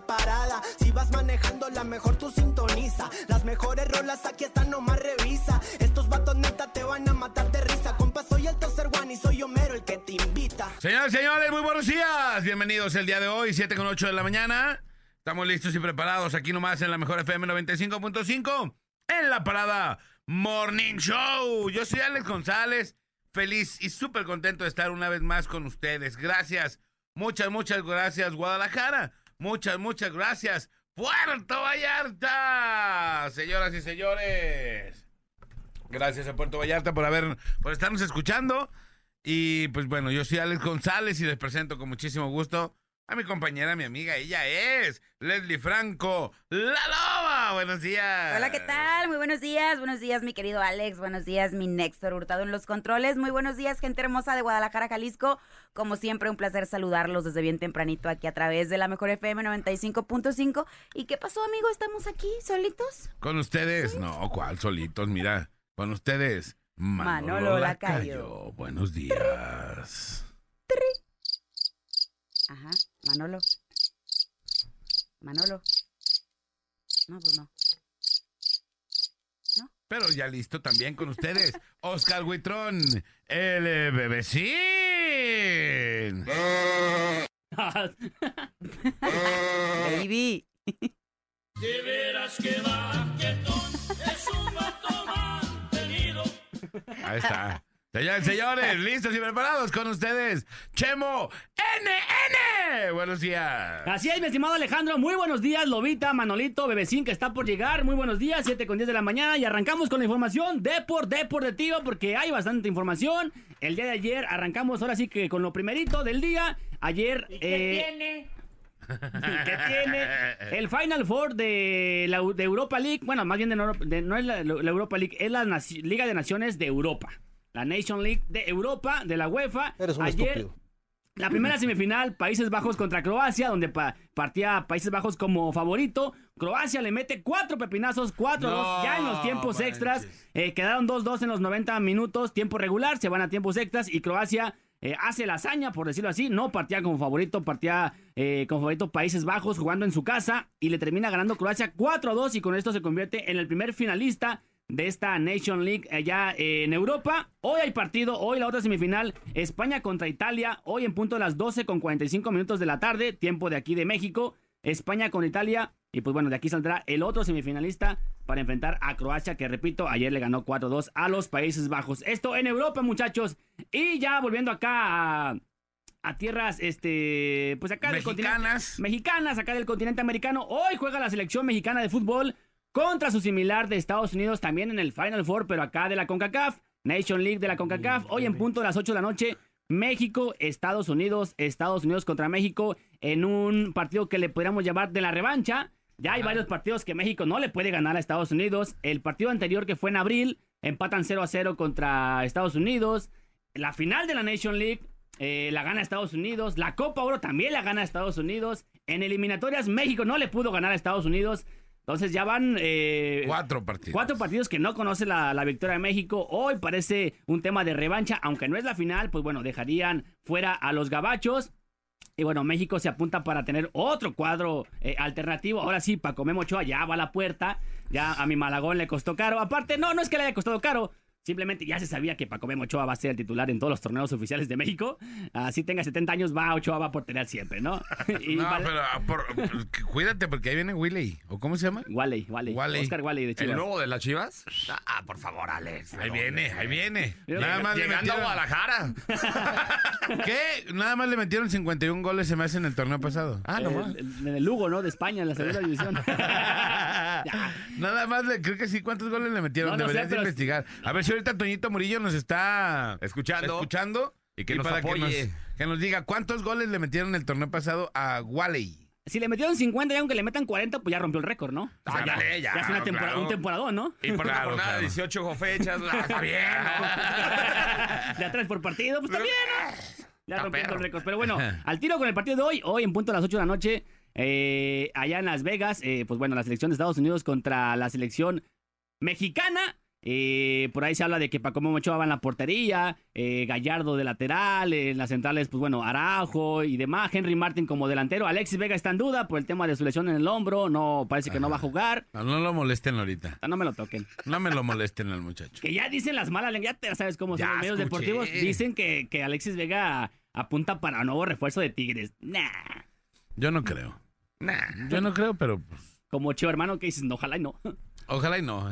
parada. Si vas manejando, la mejor tú sintoniza. Las mejores rolas aquí están, nomás revisa. Estos vatos neta te van a matar de risa. Compa, soy el tercer one y soy Homero el que te invita. Señores, señores, muy buenos días. Bienvenidos el día de hoy, 7 con 8 de la mañana. Estamos listos y preparados aquí nomás en la mejor FM 95.5 en la parada Morning Show. Yo soy Alex González, feliz y súper contento de estar una vez más con ustedes. Gracias, muchas, muchas gracias Guadalajara. Muchas, muchas gracias Puerto Vallarta. Señoras y señores. Gracias a Puerto Vallarta por haber, por estarnos escuchando. Y pues bueno, yo soy Alex González y les presento con muchísimo gusto a mi compañera, mi amiga. Ella es Leslie Franco, la loba. Buenos días. Hola, ¿qué tal? Muy buenos días. Buenos días, mi querido Alex. Buenos días, mi Néstor Hurtado en los controles. Muy buenos días, gente hermosa de Guadalajara, Jalisco. Como siempre, un placer saludarlos desde bien tempranito aquí a través de la mejor FM 95.5. ¿Y qué pasó, amigo? ¿Estamos aquí solitos? Con ustedes, no, ¿cuál solitos? Mira, con ustedes, Manolo, Manolo Lacayo. Lacayo. Buenos días. Ajá, Manolo. Manolo. No, pues no. Pero ya listo también con ustedes, Oscar Huitrón, el eh, bebecín. Baby. Ahí está. Señores, señores, listos y preparados con ustedes, Chemo NN. Buenos días. Así es, mi estimado Alejandro. Muy buenos días, Lobita, Manolito, Bebecín, que está por llegar. Muy buenos días, 7 con 10 de la mañana. Y arrancamos con la información de por deportivo, porque hay bastante información. El día de ayer arrancamos ahora sí que con lo primerito del día. Ayer. eh, que tiene el Final Four de la de Europa League. Bueno, más bien de, no, de- no es la, la Europa League, es la Naci- Liga de Naciones de Europa. La Nation League de Europa, de la UEFA. Eres un Ayer, estúpido. la primera semifinal, Países Bajos contra Croacia, donde pa- partía Países Bajos como favorito. Croacia le mete cuatro pepinazos, 4-2 No ya en los tiempos manches. extras. Eh, quedaron 2-2 en los 90 minutos, tiempo regular, se van a tiempos extras y Croacia eh, hace la hazaña, por decirlo así. No partía como favorito, partía eh, como favorito Países Bajos jugando en su casa y le termina ganando Croacia 4-2 y con esto se convierte en el primer finalista de esta Nation League allá en Europa. Hoy hay partido, hoy la otra semifinal, España contra Italia, hoy en punto de las 12 con 45 minutos de la tarde, tiempo de aquí de México, España con Italia, y pues bueno, de aquí saldrá el otro semifinalista para enfrentar a Croacia, que repito, ayer le ganó 4-2 a los Países Bajos. Esto en Europa, muchachos, y ya volviendo acá a... A tierras, este, pues acá del continente- Mexicanas. mexicanas acá del continente americano. Hoy juega la selección mexicana de fútbol contra su similar de Estados Unidos también en el Final Four, pero acá de la CONCACAF, Nation League de la CONCACAF. Hoy en punto de las 8 de la noche, México, Estados Unidos, Estados Unidos contra México en un partido que le podríamos llamar de la revancha. Ya hay varios partidos que México no le puede ganar a Estados Unidos. El partido anterior que fue en abril, empatan 0 a 0 contra Estados Unidos. La final de la Nation League eh, la gana Estados Unidos. La Copa Oro también la gana Estados Unidos. En eliminatorias México no le pudo ganar a Estados Unidos. Entonces ya van eh, Cuatro partidos. cuatro partidos que no conoce la, la victoria de México. Hoy parece un tema de revancha, aunque no es la final, pues bueno, dejarían fuera a los gabachos. Y bueno, México se apunta para tener otro cuadro eh, alternativo. Ahora sí, Paco Memo Ochoa ya va a la puerta. Ya a mi Malagón le costó caro. Aparte, no, no es que le haya costado caro. Simplemente ya se sabía que Paco Memo Ochoa va a ser el titular en todos los torneos oficiales de México. Así tenga 70 años, va, Ochoa va por tener siempre, ¿no? Y No, vale- pero ah, por- cuídate porque ahí viene Willy. ¿O cómo se llama? Wally, Wally, Wally. Oscar Wally de ¿El Chivas. nuevo de las Chivas? Ah, por favor, Alex. Ahí viene, ahí viene. Nada más le Llegando a Guadalajara. ¿Qué? Nada más le metieron 51 goles se me hace en el torneo pasado. Ah, El- no más. el- en el Lugo, ¿no? De España, en la segunda división. Nada más le, creo que sí, ¿cuántos goles le metieron? No, no sé, Deberías pero- investigar. A ver si ahorita Toñito Murillo nos está Escuchando. escuchando Y que nos para apoye. Que nos, que nos diga cuántos goles le metieron en el torneo pasado a Wally. si le metieron 50 y aunque le metan 40, pues ya rompió el récord, ¿no? O sea, ya, Ándale, ya, ya es una temporada, claro. un temporadón, ¿no? Y por Claro, la jornada claro. 18 fechas, está bien, ¿no? de atrás por partido, pues también, ¿no? Ya Está rompiendo el récord. Pero bueno, al tiro con el partido de hoy, hoy en punto a las 8 de la noche, eh, allá en Las Vegas, eh, pues bueno, la selección de Estados Unidos contra la selección mexicana. Eh, por ahí se habla de que Paco Ochoa va en la portería, eh, Gallardo de lateral, eh, en las centrales, pues bueno, Araujo y demás, Henry Martin como delantero, Alexis Vega está en duda por el tema de su lesión en el hombro, no parece que no va a jugar, No, no lo molesten ahorita. no me lo toquen. No me lo molesten al muchacho. Que ya dicen las malas lenguas, ya sabes cómo son los medios deportivos. Dicen que, que Alexis Vega apunta para nuevo refuerzo de Tigres. Nah. Yo no creo. Nah. Yo no creo, pero pues, Como chivo hermano que dices, no, ojalá y no. Ojalá y no.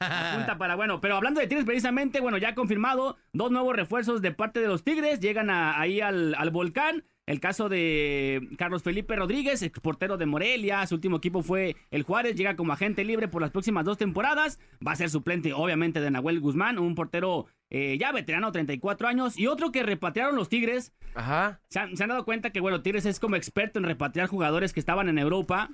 Apunta para bueno. Pero hablando de Tigres, precisamente, bueno, ya confirmado, dos nuevos refuerzos de parte de los Tigres. Llegan a- ahí al, al volcán. El caso de Carlos Felipe Rodríguez, ex portero de Morelia. Su último equipo fue el Juárez. Llega como agente libre por las próximas dos temporadas. Va a ser suplente, obviamente, de Nahuel Guzmán, un portero eh, ya veterano, 34 años. Y otro que repatriaron los Tigres. Ajá. ¿Se han, se han dado cuenta que, bueno, Tigres es como experto en repatriar jugadores que estaban en Europa?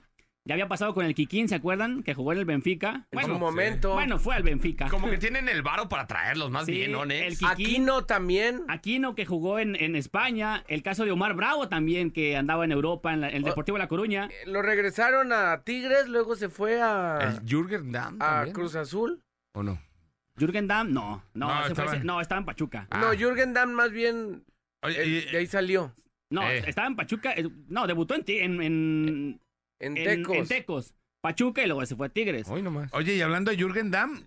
Ya había pasado con el Kikín, ¿se acuerdan? Que jugó en el Benfica. En Bueno, su momento. bueno, fue al Benfica. Como que tienen el varo para traerlos más Sí, bien, ¿no, el? Kikín. Aquino también. Aquino, que jugó en, en España. El caso de Omar Bravo también, que andaba en Europa, en la- el Oh. Deportivo La Coruña. Lo regresaron a Tigres, luego se fue a, El Jürgen Damm a también, Cruz Azul. ¿O no? Jürgen Damm, no. No, No, fue estaba- ese- no, estaba en Pachuca. Ah. No, Jürgen Damm más bien Oye, eh, y- de ahí salió. No, Eh. estaba en Pachuca. eh, No, debutó en, en, En en- Tecos. en Tecos. Pachuca y luego se fue a Tigres. Hoy nomás. oye, y hablando de Jürgen Damm,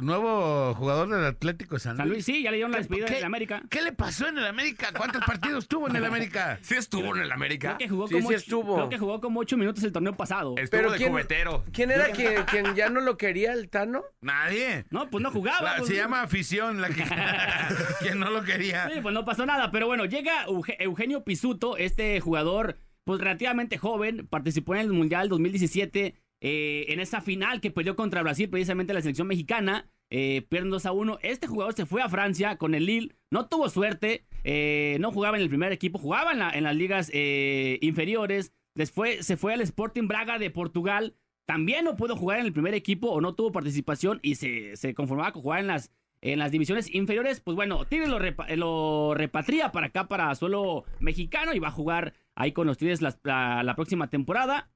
nuevo jugador del Atlético de San Luis. San Luis, sí, ya le dieron la ¿Qué- despedida qué- de América. ¿Qué le pasó en el América? ¿Cuántos partidos tuvo en el América? ¿Sí estuvo en el América? Creo que jugó Sí, como sí ocho- estuvo. Creo que jugó como ocho minutos el torneo pasado. Estuvo Pero de ¿quién- cubetero. ¿Quién era quien, quien ya no lo quería el Tano? Nadie. No, pues no jugaba. La- pues, se no. llama afición la que, quien no lo quería. Sí, pues no pasó nada. Pero bueno, llega Euge- Eugenio Pisuto, este jugador, pues relativamente joven, participó en el Mundial 2017, eh, en esa final que perdió contra Brasil, precisamente la selección mexicana. Eh, pierden 2 a 1. Este jugador se fue a Francia con el Lille, no tuvo suerte, eh, no jugaba en el primer equipo, jugaba en, la- en las ligas eh, inferiores. Después se fue al Sporting Braga de Portugal. También no pudo jugar en el primer equipo o no tuvo participación y se, se conformaba con jugar en las, en las divisiones inferiores. Pues bueno, Tigres lo, lo repatria para acá, para suelo mexicano y va a jugar ahí con los Tigres la, la próxima temporada.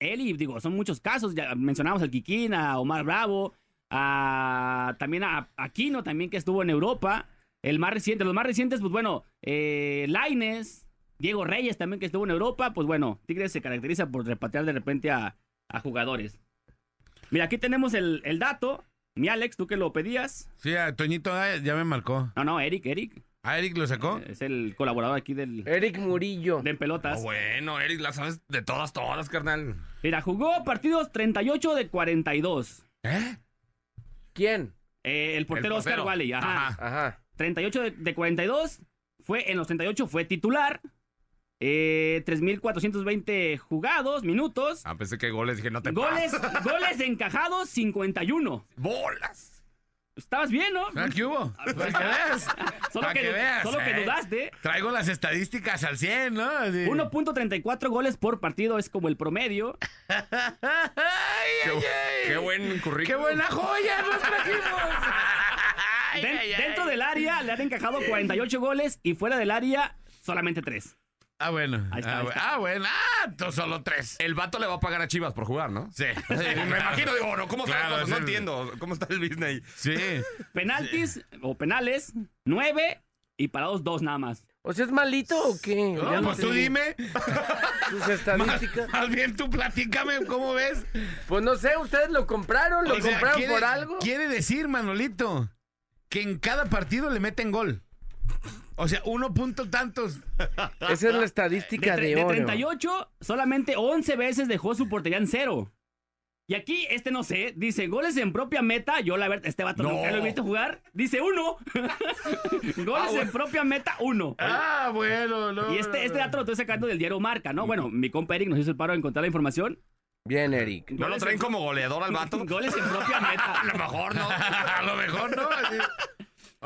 Él y digo, son muchos casos, ya mencionamos al Kikín, a Omar Bravo, a, también a Aquino, también que estuvo en Europa. El más reciente, los más recientes, pues bueno, eh, Laines, Diego Reyes también que estuvo en Europa, pues bueno, Tigres se caracteriza por repatriar de repente a, a jugadores. Mira, aquí tenemos el, el dato. Mi Alex, tú que lo pedías. Sí, a Toñito ah, ya me marcó. No, no, Eric, Eric. ¿A Eric lo sacó? eh, Es el colaborador aquí del, Eric Murillo. de En Pelotas. Oh, bueno, Eric, la sabes de todas, todas, carnal. Mira, jugó partidos 38 de 42. ¿Eh? ¿Quién? Eh, el portero El Oscar. Wally, ajá. Ajá. Ajá. 38 de, de 42. Fue, en los 38 fue titular. Eh, 3.420 jugados, minutos. Ah, pensé que goles, dije, no te Goles, goles encajados, 51. ¡Bolas! Estabas bien, ¿no? Ah, ¿Qué hubo? Para que veas. Solo, que, que veas, solo que eh. dudaste. Traigo las estadísticas al 100, ¿no? Así. 1.34 goles por partido es como el promedio. ¡Ay, Qué, ay, ay! qué buen currículum. ¡Qué buena joya nos trajimos! Ay, Den- ay, ay. dentro del área le han encajado 48 goles y fuera del área solamente 3. Ah, bueno. Ahí está, ah, ahí está. ah, bueno. Ah, tú solo tres. El vato le va a pagar a Chivas por jugar, ¿no? Sí. Me imagino, digo, no, ¿cómo está Claro? No entiendo. ¿Cómo está el business ahí? Sí. Penaltis o penales, 9 y parados 2 nada más. ¿O sea, es malito o qué? No, Ya no pues tú dime. Sus estadísticas. Más bien tú platícame cómo ves. Pues no sé, ustedes lo compraron, lo O sea, compraron quiere- por algo. Quiere decir, Manolito, que en cada partido le meten gol. O sea, uno punto tantos. Esa es la De, estadística de, de oro. 38, solamente 11 veces dejó su portería en cero. Y aquí, este no sé, dice goles en propia meta. Yo, la verdad, este vato No. nunca lo he visto jugar. Dice uno. goles en propia meta, uno. Ah, bueno, no. Y este, este dato lo estoy sacando del diario Marca, ¿no? Bueno, mi compa Eric nos hizo el paro de encontrar la información. Bien, Eric. ¿No lo traen como goleador al vato? Goles en propia meta. A lo mejor no. A lo mejor no.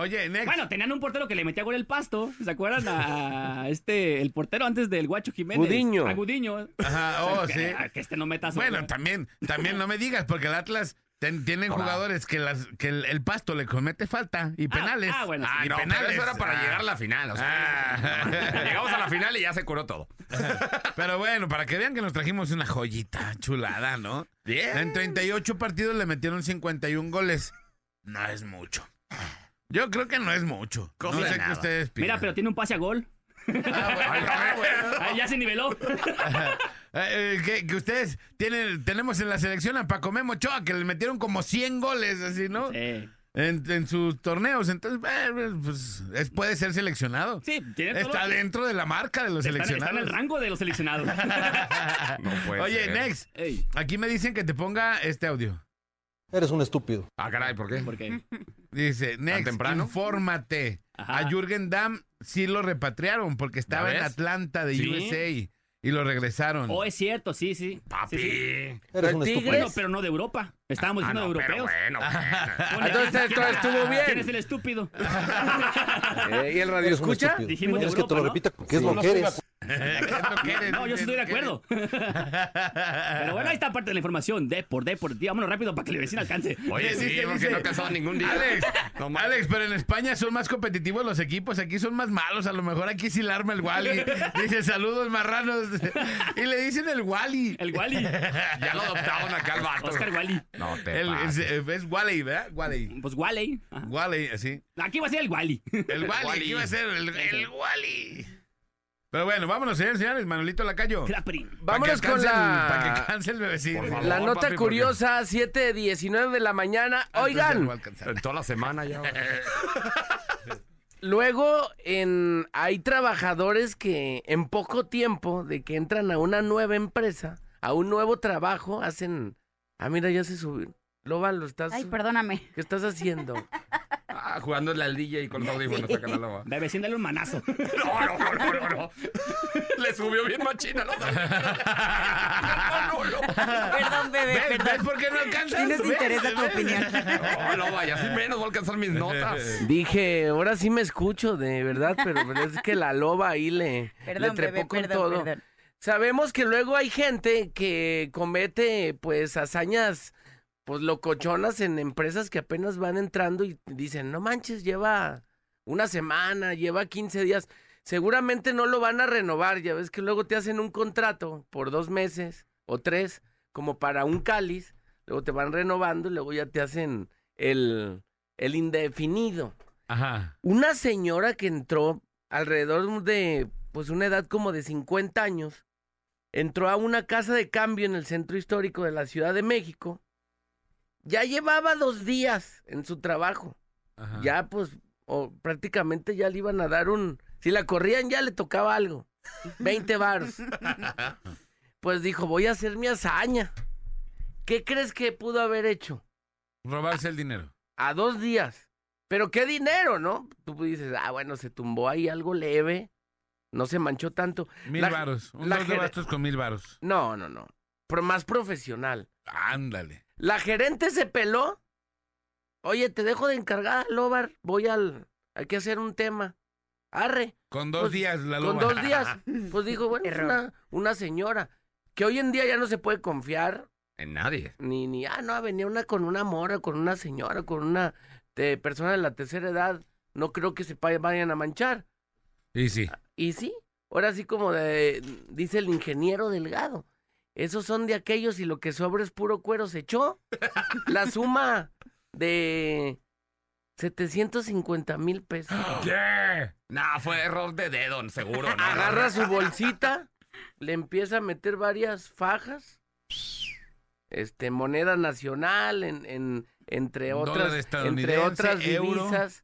Oye, next. Bueno, tenían un portero que le metía gol el pasto. ¿Se acuerdan? A este, el portero antes del Guacho Jiménez. Gudiño. A Gudiño. Ajá, oh, sí. que este no meta su Bueno, gol. también, también no me digas, porque el Atlas ten- tienen jugadores que, las, que el, el pasto le comete falta y penales. ah, bueno, sí. Ah, y no, pero penales. eso era para Ah. llegar a la final. O sea, Ah. llegamos a la final y ya se curó todo. Pero bueno, para que vean que nos trajimos una joyita chulada, ¿no? Bien. En 38 partidos le metieron 51 goles. No es mucho. Yo creo que no es mucho. Cosa no sé qué ustedes piensan. Mira, pero tiene un pase a gol. Ah, bueno. Ah, ya se niveló. Eh, eh, que, que ustedes tienen, tenemos en la selección a Paco Memo Ochoa, que le metieron como 100 goles, así, ¿no? Sí. En, en sus torneos. Entonces, eh, pues, es- puede ser seleccionado. Sí, tiene todo. Está dentro de la marca de los Está, está seleccionados. en el rango de los seleccionados. No puede Oye, ser. Next, Ey, aquí me dicen que te ponga este audio. Eres un estúpido. Ah, caray, ¿por qué? ¿por qué? Dice, Next, temprano? infórmate. Ajá. A Jürgen Damm sí lo repatriaron porque estaba en? Atlanta de Sí. USA y lo regresaron. Oh, es cierto, sí, sí. Papi. Sí, sí. Eres ¿El un estúpido. Bueno, pero no de Europa. Estábamos Ah, diciendo no, de pero europeos. bueno, Entonces, ¿quién- esto estuvo bien. ¿Quién es el estúpido? Eh, ¿Y el radio escucha? estúpido. Dijimos de ¿Quieres que te lo Europa, ¿no? repita? ¿Qué es Sí. lo que eres? Es lo que eres, No, yo sí estoy de es acuerdo. Pero bueno, ahí está parte de la información. De por de por. Vámonos rápido para que el vecino alcance. Oye, sí, dice, porque dice. no casado ningún día. Alex, No. Alex, pero en España son más competitivos los equipos, aquí son más malos, a lo mejor aquí sí la arma el Wally. Dice, saludos marranos. Y le dicen el Wally. El Wally. Ya lo adoptaron acá al vato. Oscar Wally. No te El- es, es Wally, ¿verdad? Wally. Pues Wally. Ajá. Wally, así. Aquí va a ser el Wally. El Wally, Wally. aquí va a ser el, el Wally. Pero bueno, vámonos, señores, señores. Manolito Lacayo. Vámonos con Para que la, canse el bebecito. Por favor. la nota papi, curiosa, 7.19 de la mañana. Entonces ya no va a Oigan. En toda la semana ya. luego en hay trabajadores que en poco tiempo de que entran a una nueva empresa, a un nuevo trabajo, hacen... Ah, mira, ya se subió. Loba, lo estás... Ay, perdóname. ¿Qué estás haciendo? Ah, jugando en la DJ con los audífonos acá en la loba. Bebecín, dale un manazo. No, no, no, no, no, no. Le subió bien machina los audífonos. No, no, no. Perdón, bebé, ¿Ves, perdón. ¿Ves por qué no alcanzas? Sí nos ¿Ves? interesa tu opinión. No, no, vaya, así menos voy a alcanzar mis notas. Dije, ahora sí me escucho, de verdad, pero, pero es que la loba ahí le, Perdón, le trepó bebé, con perdón, todo. perdón. Sabemos que luego hay gente que comete pues hazañas pues locochonas en empresas que apenas van entrando y dicen, no manches, lleva una semana, lleva 15 días. Seguramente no lo van a renovar, ya ves que luego te hacen un contrato por dos meses o tres, como para un cáliz, luego te van renovando y luego ya te hacen el, el indefinido. Ajá. Una señora que entró alrededor de, pues, una edad como de 50 años, entró a una casa de cambio en el centro histórico de la Ciudad de México. Ya llevaba dos días en su trabajo. ajá. Ya, pues, o prácticamente ya le iban a dar un... Si la corrían ya le tocaba algo. 20 baros. Pues dijo, voy a hacer mi hazaña. ¿Qué crees que pudo haber hecho? Robarse el dinero. a dos días. Pero qué dinero, ¿no? Tú dices, ah, bueno, se tumbó ahí algo leve, no se manchó tanto. Mil La- varos. Un la dos de bastos con mil varos. No, no, no. Pero más profesional. Ándale. La gerente se peló. Oye, te dejo de encargada, Lobar. Voy al. Hay que hacer un tema. Arre. Con dos Pues, días la Con loba. dos días. Pues dijo, bueno, es una, una señora. Que hoy en día ya no se puede confiar. En nadie. Ni, ni, ah, no, venía una con una mora, con una señora, con una de persona de la tercera edad. No creo que se vayan a manchar. Y sí. Y sí, ahora sí como de, dice el ingeniero Delgado, esos son de aquellos y lo que sobra es puro cuero se echó. La suma de 750 mil pesos. ¿Qué? Nah, fue error de dedo, seguro. ¿no? Agarra su bolsita, le empieza a meter varias fajas, este, moneda nacional, en, en, entre otras, entre otras euro. divisas.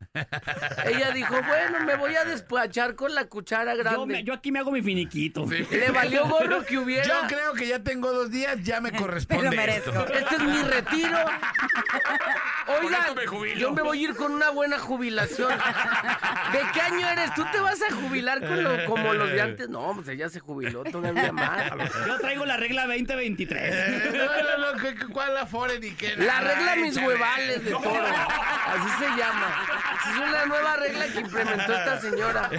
Ella dijo, bueno, me voy a despachar con la cuchara Yo, grande. me- yo aquí me hago mi finiquito. Le valió gorro que hubiera. Yo creo que ya tengo dos días, ya me corresponde Me lo esto. merezco. Este es mi retiro. Oiga, me yo me voy a ir con una buena jubilación. ¿De qué año eres? ¿Tú te vas a jubilar con lo- como los de antes? No, pues ella se jubiló todavía más. Yo traigo la regla 2023. Eh, No, no, no, ¿qué- qué- ¿cuál la Afore ni qué? La regla mis Échale. Huevales de todo. Así se llama. Es una una nueva regla que implementó esta señora.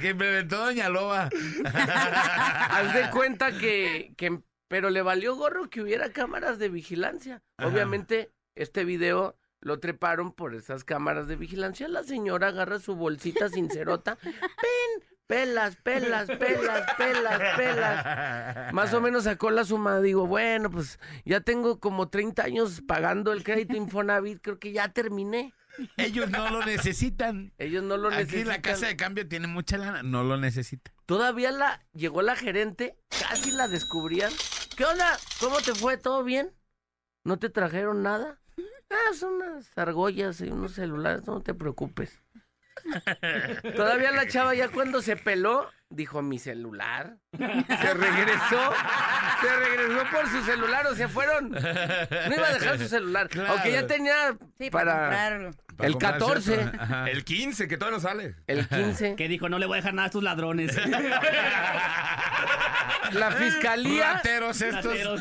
que implementó Doña Loba. Haz de cuenta que, que, pero le valió gorro que hubiera cámaras de vigilancia. Ajá. Obviamente, este video lo treparon por esas cámaras de vigilancia. La señora agarra su bolsita sincerota. ¡Pen! Pelas, pelas, pelas, pelas, pelas. Más o menos sacó la suma. Digo, bueno, pues ya tengo como 30 años pagando el crédito Infonavit. Creo que ya terminé. Ellos no lo necesitan. Ellos no lo Aquí necesitan. la casa de cambio tiene mucha lana. No lo necesita. Todavía la llegó la gerente, casi la descubrían. ¿Qué onda? ¿Cómo te fue? ¿Todo bien? ¿No te trajeron nada? Ah, son unas argollas y unos celulares, no te preocupes. Todavía la chava ya cuando se peló, dijo mi celular. Se regresó, se regresó por su celular o se fueron. No iba a dejar su celular, Claro. aunque ya tenía Sí, para, para, El comprarse 14. otro. Ajá. El 15, que todavía no sale. el 15. Que dijo, no le voy a dejar nada a estos ladrones. La fiscalía Rateros estos. Rateros.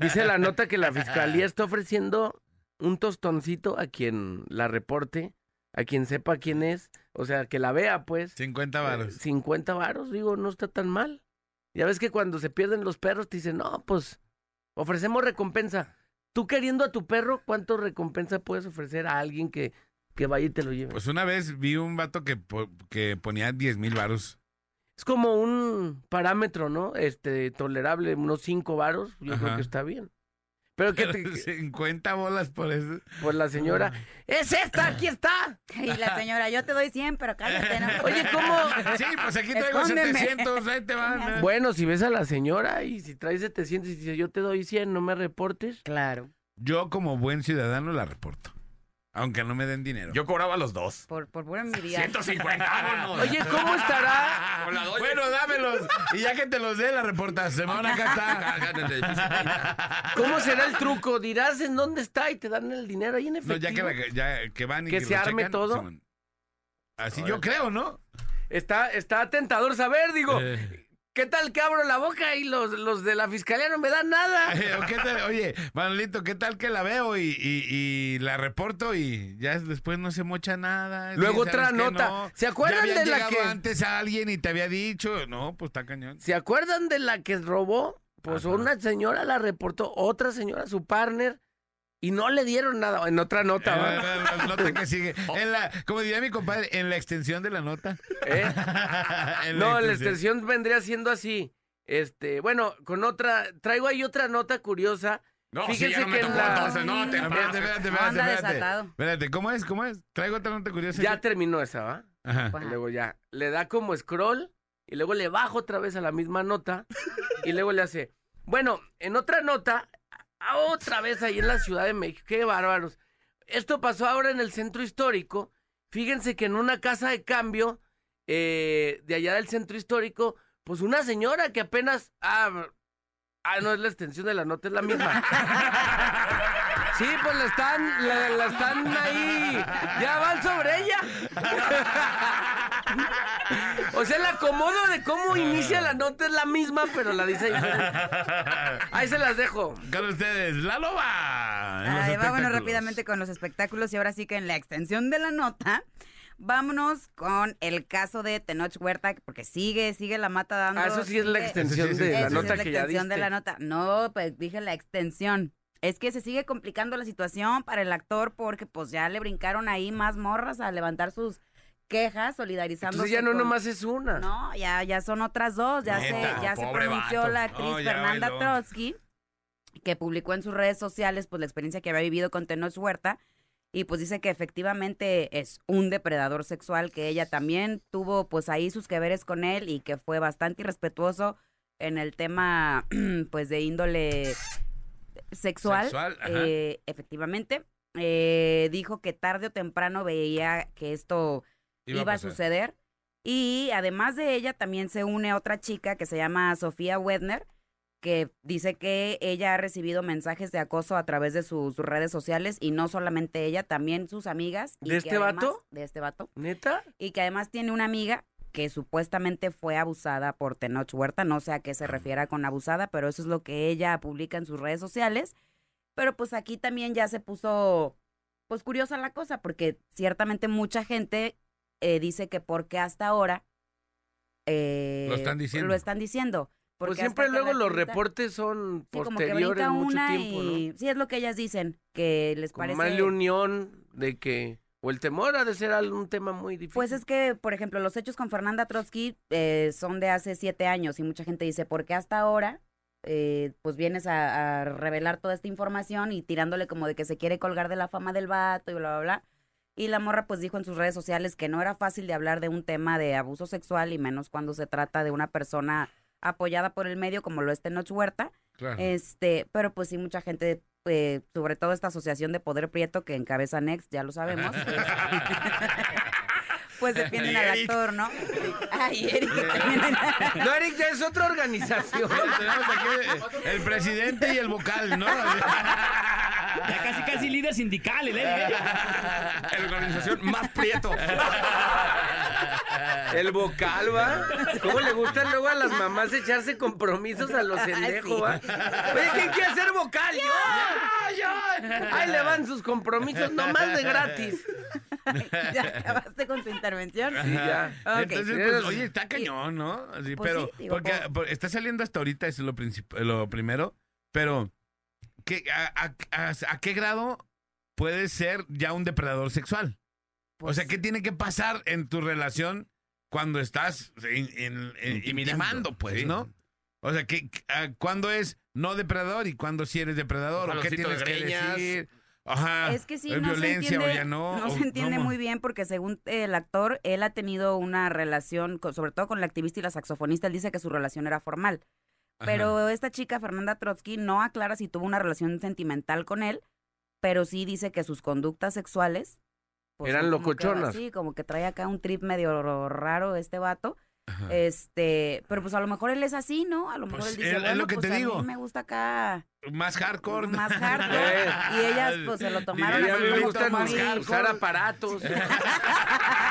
Dice la nota que la fiscalía está ofreciendo un tostoncito a quien la reporte, a quien sepa quién es, o sea, que la vea, pues. 50 varos. 50 varos, digo, no está tan mal. Ya ves que cuando se pierden los perros te dicen, no, pues ofrecemos recompensa. Tú queriendo a tu perro, ¿cuánto recompensa puedes ofrecer a alguien que, que vaya y te lo lleve? Pues una vez vi un vato que, que ponía 10 mil varos. es como un parámetro, ¿no? Este, tolerable, unos 5 varos, yo creo que está bien. Pero que te, 50 bolas por eso. pues la señora, ¡es esta! ¡Aquí está! Y la señora, yo te doy 100, pero cállate, ¿no? Oye, ¿cómo? Sí, pues aquí traigo Escóndeme. 700, ahí te van. Bueno, si ves a la señora y si traes 700 y dice yo te doy 100, no me reportes. Claro. Yo como buen ciudadano la reporto. Aunque no me den dinero. Yo cobraba los dos. Por, por pura envidia. 150, vámonos. Oye, ¿cómo estará? Bueno, dámelos. Y ya que te los dé, la reportas. Semana acá está. ¿Cómo será el truco? Dirás en dónde está y te dan el dinero ahí en No, efectivo. ya que, la- ya que van y Que lo se arme checan, todo. Simón. Así yo creo, ¿no? Está, está tentador saber, digo. Eh. ¿Qué tal que abro la boca y los, los de la fiscalía no me dan nada? Eh, ¿o qué tal? Oye, Manolito, ¿qué tal que la veo y, y- y la reporto y ya después no se mocha nada? Luego otra nota. No. ¿Se acuerdan Ya de la que- antes a alguien y te había dicho? No, pues está cañón. ¿Se acuerdan de la que robó? Pues Ajá. una señora la reportó, otra señora, su partner, y no le dieron nada. En otra nota, Eh, la, la nota que sigue. En la, como diría mi compadre, en la extensión de la nota. ¿Eh? En No, la extensión vendría siendo así. Este, bueno, con otra, traigo ahí otra nota curiosa. No, Fíjense ya no me que tocó la- entonces. No, te Espérate, espérate, espérate, espérate. desatado. Espérate, ¿cómo es? ¿Cómo es? Traigo otra nota curiosa. Ya terminó esa, ¿va? Ajá. Ajá. Y luego ya, le da como scroll y luego le bajo otra vez a la misma nota y luego le hace, bueno, en otra nota, otra vez ahí en la Ciudad de México, qué bárbaros. Esto pasó ahora en el centro histórico. Fíjense que en una casa de cambio eh, de allá del centro histórico, pues una señora que apenas... Ah, ah, no es la extensión de la nota, es la misma. Sí, pues la están, la, la están ahí, ya van sobre ella. O sea, el acomodo de cómo inicia la nota es la misma, pero la dice diferente. Ahí se las dejo. Con ustedes, la loba. Ahí vámonos rápidamente con los espectáculos y ahora sí que en la extensión de la nota, vámonos con el caso de Tenoch Huerta, porque sigue, sigue la mata dando. Ah, eso sí es la sigue- extensión Sí, sí, sí. de la Esa sí nota es la que ya extensión de la nota. No, pues dije la extensión. Es que se sigue complicando la situación para el actor porque pues ya le brincaron ahí más morras a levantar sus quejas, solidarizándose. Entonces ya no con- nomás es una. No, ya, ya son otras dos. Ya Neta, se, ya se pronunció vato. la actriz No, Fernanda bailó. Trotsky, que publicó en sus redes sociales pues la experiencia que había vivido con Tenoch Huerta. Y pues dice que efectivamente es un depredador sexual, que ella también tuvo pues ahí sus que veres con él y que fue bastante irrespetuoso en el tema pues de índole sexual. Sexual, ajá. eh, efectivamente. Eh, dijo que tarde o temprano veía que esto iba, a suceder. Y además de ella, también se une otra chica que se llama Sofía Wedner, que dice que ella ha recibido mensajes de acoso a través de sus redes sociales y no solamente ella, también sus amigas. y ¿De este además- vato? De este vato. ¿Neta? Y que además tiene una amiga que supuestamente fue abusada por Tenoch Huerta. No sé a qué se refiera con abusada, pero eso es lo que ella publica en sus redes sociales. Pero pues aquí también ya se puso pues curiosa la cosa, porque ciertamente mucha gente eh, dice que porque hasta ahora eh, Lo están diciendo. Lo están diciendo. Pues porque siempre hasta que luego los quinta- reportes son Sí, como que posteriores brinca mucho una tiempo, ¿no? y sí es lo que ellas dicen, que les parece más la unión de que, o el temor ha de ser algún tema muy difícil. Pues es que, por ejemplo, los hechos con Fernanda Trotsky eh, son de hace siete años y mucha gente dice, ¿por qué hasta ahora? eh, pues vienes a, a revelar toda esta información y tirándole como de que se quiere colgar de la fama del vato y bla, bla, bla. Y la morra pues dijo en sus redes sociales que no era fácil de hablar de un tema de abuso sexual y menos cuando se trata de una persona apoyada por el medio como lo es Tenoch Huerta. Claro. Este, pero pues sí, mucha gente, eh, sobre todo esta asociación de poder prieto que encabeza Next, ya lo sabemos. pues defienden al actor, ¿no? Ay, Eric. que también- No, Eric, ya es otra organización. Tenemos aquí el presidente y el vocal, ¿no? Ya casi, casi líder sindical, el. ¿eh? La organización más prieto. El vocal, ¿va? ¿Cómo le gusta luego a las mamás echarse compromisos a los pendejos, Sí. va? Oye, ¿quién quiere ser vocal? ¡Yo! ¡Yo! Ahí le van sus compromisos, nomás de gratis. ya acabaste con tu intervención. Sí, ya. Entonces, pues, oye, está cañón, ¿no? Así, Pues pero, sí, digo, porque por- por- está saliendo hasta ahorita, eso es lo, lo primero, pero, ¿qué, a, a- a- a qué grado puedes ser ya un depredador sexual? o sea, Pues, ¿qué tiene que pasar en tu relación cuando estás en- Intimidando, intimando, pues, sí. ¿no? O sea, ¿qué, a- ¿cuándo es no depredador y cuándo sí eres depredador? ¿O qué tienes que decir? Ajá. Es que sí, ¿es no se violencia entiende, o ya no? no o se entiende muy bien porque según el actor, él ha tenido una relación, con- sobre todo con la activista y la saxofonista, él dice que su relación era formal. Ajá. Pero esta chica, Fernanda Trotsky, no aclara si tuvo una relación sentimental con él, pero sí dice que sus conductas sexuales... pues, Eran locochonas. Sí, como que trae acá un trip medio raro este vato. Ajá. Este, pero pues a lo mejor él es así, ¿no? A lo mejor Pues, él dice, es- lo que pues te a digo. mí me gusta acá Más hardcore. más hardcore. Y ellas pues se lo tomaron Y a mí me como gusta muy- hardcore. usar aparatos.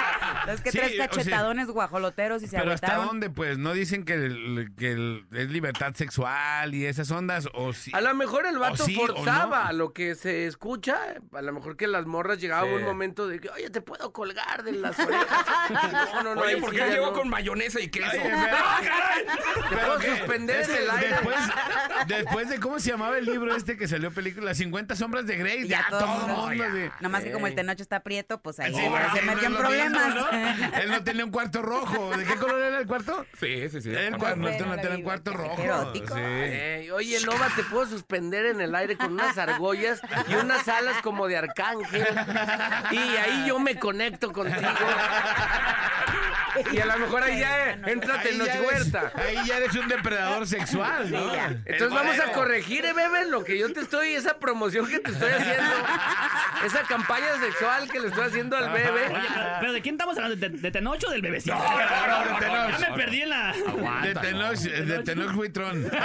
Es que Sí, tres o sea, cachetadones guajoloteros y se Pero ¿hasta dónde, pues? ¿No dicen que, el- que el- es libertad sexual y esas ondas? ¿O sí? A lo mejor el vato sí, forzaba no. lo que se escucha. A lo mejor que las morras llegaban Sí. un momento de que, oye, te puedo colgar de las orejas. No, no, no. Oye, ¿por qué llegó no. con mayonesa y queso? Oye, pero- Te puedo suspender el aire. Después, después de cómo se llamaba el libro este que salió película, 50 sombras de Grey, ya, Ya todo todo mundo. Nomás que como el tenocho está prieto, pues ahí Sí, se metió en problemas. ¿No? Él no tenía un cuarto rojo. ¿De qué color era el cuarto? Sí, sí, sí. El cuarto, no tenía un cuarto rojo. erótico. Sí. Eh, oye, Loba, te puedo suspender en el aire con unas argollas y unas alas como de arcángel. Y ahí yo me conecto contigo. Y a lo mejor ahí ya entra Ahí ya, Tenoch eres, Huerta. ahí ya eres un depredador sexual, ¿no? Sí. Entonces vamos a corregir, eh, bebé, lo que yo te estoy, esa promoción que te estoy haciendo, esa campaña sexual que le estoy haciendo al bebé. Oye, pero, pero ¿de quién estamos hablando? ¿De, de Tenoch o del bebecito? no, no, de Tenoch. Ya me perdí en la... De Tenoch, de Tenoch Huitrón.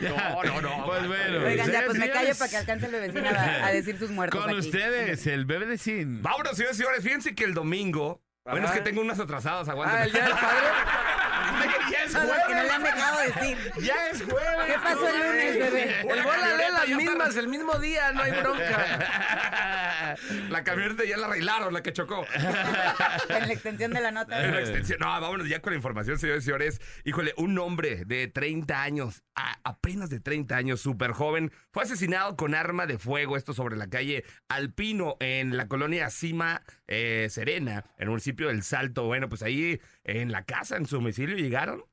No, no, no. Pues bueno. Oigan, ya, pues me callo para que alcance el vecino a, a decir sus muertos Con aquí. ustedes, el bebé de Sin. Vámonos, señores y señores. Fíjense que el domingo. Bueno, es que tengo unas atrasadas, Ah, aguántenme. el día del padre. Ya es los que no le han dejado decir. Ya es jueves. ¿Qué pasó el lunes, bebé? El bola lee las mismas el mismo día, no hay bronca. La camioneta ya la arreglaron, la que chocó. En la extensión de la nota. En la extensión. No, vámonos ya con la información, señores y señores. Híjole, un hombre de 30 años, a- apenas de 30 años, súper joven, fue asesinado con arma de fuego. Esto sobre la calle Alpino, en la colonia Cima eh, Serena, en el municipio del Salto. Bueno, pues ahí en la casa, en su domicilio, llegaron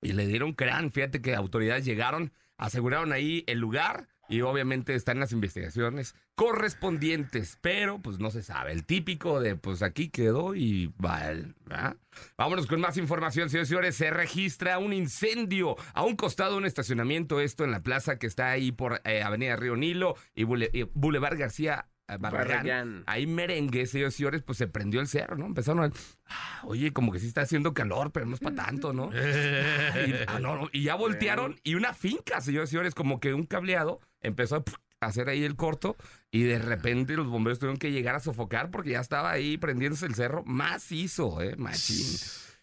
y le dieron crán. Fíjate que autoridades llegaron, aseguraron ahí el lugar y obviamente están las investigaciones correspondientes, pero pues no se sabe. El típico de pues aquí quedó y va. el- ¿verdad? Vámonos con más información, señores y señores. Se registra un incendio a un costado de un estacionamiento, esto en la plaza que está ahí por eh, Avenida Río Nilo y, Bule- y Boulevard García. eh, Barragán. Barragán. Ahí merengue, señores y señores, pues se prendió el cerro, ¿no? Empezaron a... "Ah, Oye, como que sí está haciendo calor, pero no es para tanto, ¿no? Y, ah, no, no, y ya voltearon y una finca, señores y señores, como que un cableado empezó a hacer ahí el corto y de repente los bomberos tuvieron que llegar a sofocar porque ya estaba ahí prendiéndose el cerro macizo, ¿eh? Machín.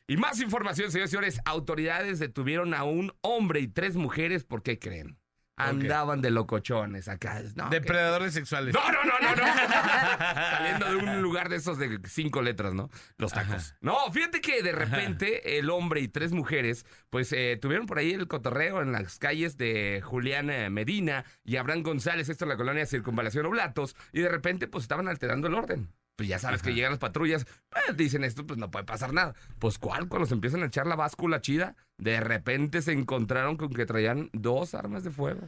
Y más información, señores y señores. Autoridades detuvieron a un hombre y tres mujeres, ¿por qué creen? Andaban de locochones acá. No, que- Depredadores sexuales. no, no, no, no, no. Saliendo de un lugar de esos de cinco letras, ¿no? Los tacos. No, fíjate que de repente el hombre y tres mujeres, pues eh, tuvieron por ahí el cotorreo en las calles de Julián eh, Medina y Abraham González, esto en la colonia Circunvalación Oblatos, y de repente pues estaban alterando el orden. Pues ya sabes que llegan las patrullas, eh, dicen esto, pues no puede pasar nada. Pues cuál, cuando se empiezan a echar la báscula chida, de repente se encontraron con que traían dos armas de fuego.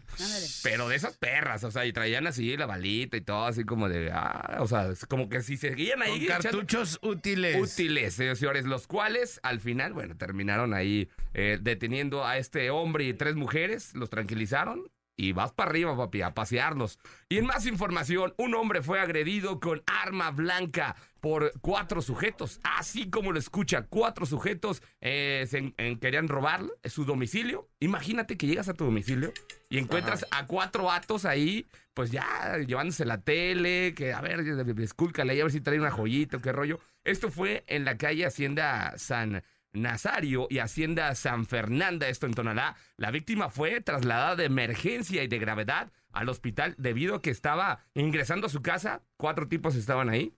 Pero de esas perras, o sea, y traían así la balita y todo, así como de, ah, o sea, como que si seguían ahí. Con cartuchos útiles. Útiles, eh, señores, los cuales al final, bueno, terminaron ahí eh, deteniendo a este hombre y tres mujeres, los tranquilizaron y vas para arriba, papi, a pasearlos. Y en más información, un hombre fue agredido con arma blanca por cuatro sujetos, así como lo escucha, cuatro sujetos eh, se en- en- querían robar su domicilio. Imagínate que llegas a tu domicilio y encuentras a cuatro vatos ahí, pues ya llevándose la tele, que a ver, escúlcale ahí a ver si trae una joyita o qué rollo. Esto fue en la calle Hacienda San Nazario y Hacienda San Fernanda, esto en Tonalá. La víctima fue trasladada de emergencia y de gravedad al hospital debido a que estaba ingresando a su casa. Cuatro tipos estaban ahí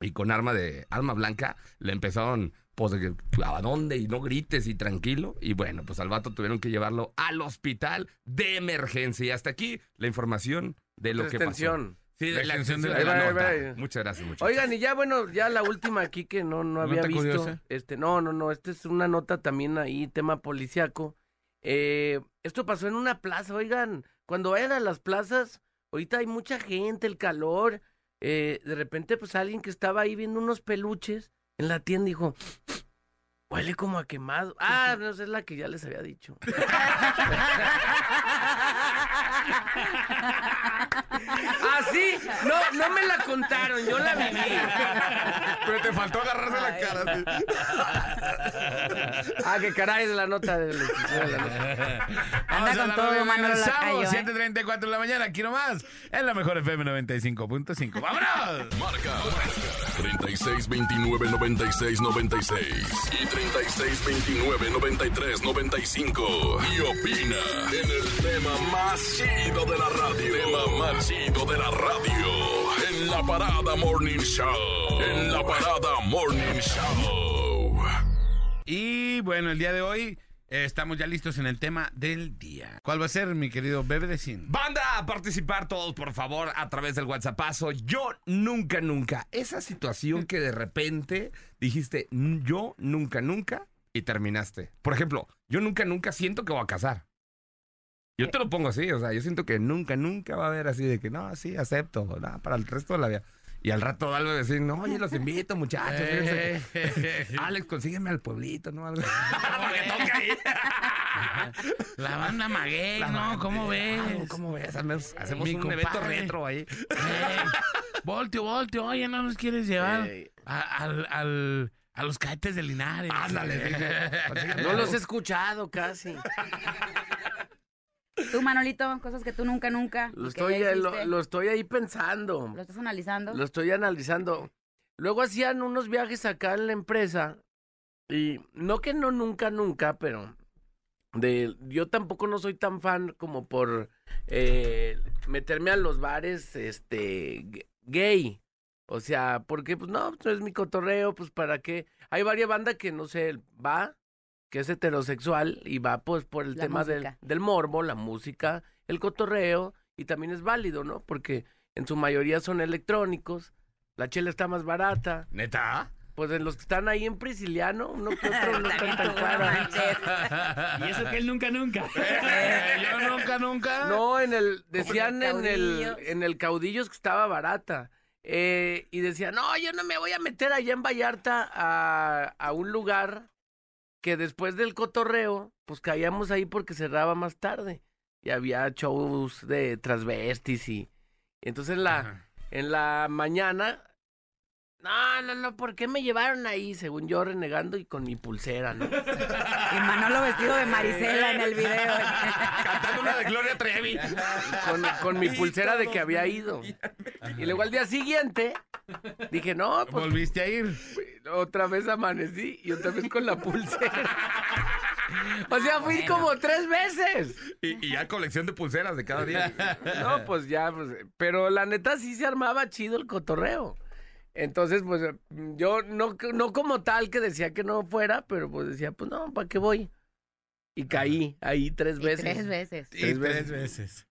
y con arma de arma blanca le empezaron pues a dónde y no grites y tranquilo y bueno pues al vato tuvieron que llevarlo al hospital de emergencia y hasta aquí la información de lo que pasó. Sí, de La la extensión de la de la nota. Muchas gracias, muchachos. Oigan, y ya bueno, ya la última aquí que no, no había ¿Nota visto. curiosa? Este, no, no, no, esta es una nota también ahí, tema policiaco. Eh, esto pasó en una plaza, oigan, cuando vayan a las plazas, ahorita hay mucha gente, el calor. eh, de repente, pues alguien que estaba ahí viendo unos peluches en la tienda dijo, huele como a quemado. Ah, no, esa es la que ya les había dicho. Así, no, no me la contaron, yo la viví. Pero te faltó agarrarse la cara. sí. Ah, que caray, es la nota de la de la nota. Anda Vamos a con la todo, Lacayo, ¿eh? 7.34 de la mañana, aquí nomás, en la mejor FM 95.5. ¡Vámonos! Marca 36 29 96 96 y 36 29 93 95 y opina en el tema más chido de la radio. Tema más chido de la radio en la parada Morning Show. En la parada Morning Show. Y bueno, el día de hoy eh, estamos ya listos en el tema del día. ¿Cuál va a ser, mi querido Bebe de Sin? Banda, a participar todos, por favor, a través del WhatsAppazo. Yo nunca, nunca. Esa situación que de repente dijiste, "Mm, yo nunca, nunca, y terminaste. Por ejemplo, yo nunca, nunca siento que voy a casar. Yo te lo pongo así, o sea, yo siento que nunca, nunca va a haber así de que, no, sí, acepto, no, para el resto de la vida. Y al rato algo de decir, no, oye, los invito, muchachos. fíjense. Alex, consígueme al pueblito, ¿no? Algo. Para que toque ahí. La banda Maguey, La ¿no? banda, ¿Cómo ves? ah, ¿Cómo ves? Hacemos, hacemos Mi un evento compadre. retro ahí. Eh, volteo, volteo, oye, ¿no nos quieres llevar a, al, al- a los cadetes de Linares? Ándale, No los he escuchado casi. Tú, Manolito, cosas que tú nunca, nunca. Lo estoy, lo, estoy ahí pensando. ¿Lo estás analizando. Lo estoy analizando. Luego hacían unos viajes acá en la empresa. Y no que no nunca, nunca, pero de yo tampoco no soy tan fan como por eh, meterme a los bares este gay. O sea, porque pues no, pues, no es mi cotorreo, pues para qué. Hay varias bandas que no sé, va, que es heterosexual y va pues por el La tema del, del morbo, la música, el cotorreo y también es válido, ¿no? Porque en su mayoría son electrónicos, la chela está más barata, ¿Neta? pues en los que están ahí en Prisciliano, uno que otro no están tan caros. manches. Y eso que él nunca, nunca. Eh, yo nunca, nunca. No, en el, decían en el, Caudillos. en el Caudillos que estaba barata. Eh, y decían, no, yo no me voy a meter allá en Vallarta a, a un lugar que después del cotorreo, pues caíamos ahí porque cerraba más tarde. Y había shows de transvestis y, entonces en la, Ajá. en la mañana, no, no, no, ¿por qué me llevaron ahí? Según yo renegando y con mi pulsera, ¿no? Y Manolo vestido de Marisela en el video. Cantando una de Gloria Trevi. con, con mi pulsera de que había ido. Y luego al día siguiente dije, no, pues Volviste a ir. otra vez amanecí y otra vez con la pulsera. O sea, fui bueno. como tres veces. Y, y ya colección de pulseras de cada día. No, pues ya, pues, pero la neta sí se armaba chido el cotorreo. Entonces, pues yo no, no como tal que decía que no fuera, pero pues decía, pues no, ¿para qué voy? Y caí ahí tres Y veces. Tres veces. Y Tres tres veces.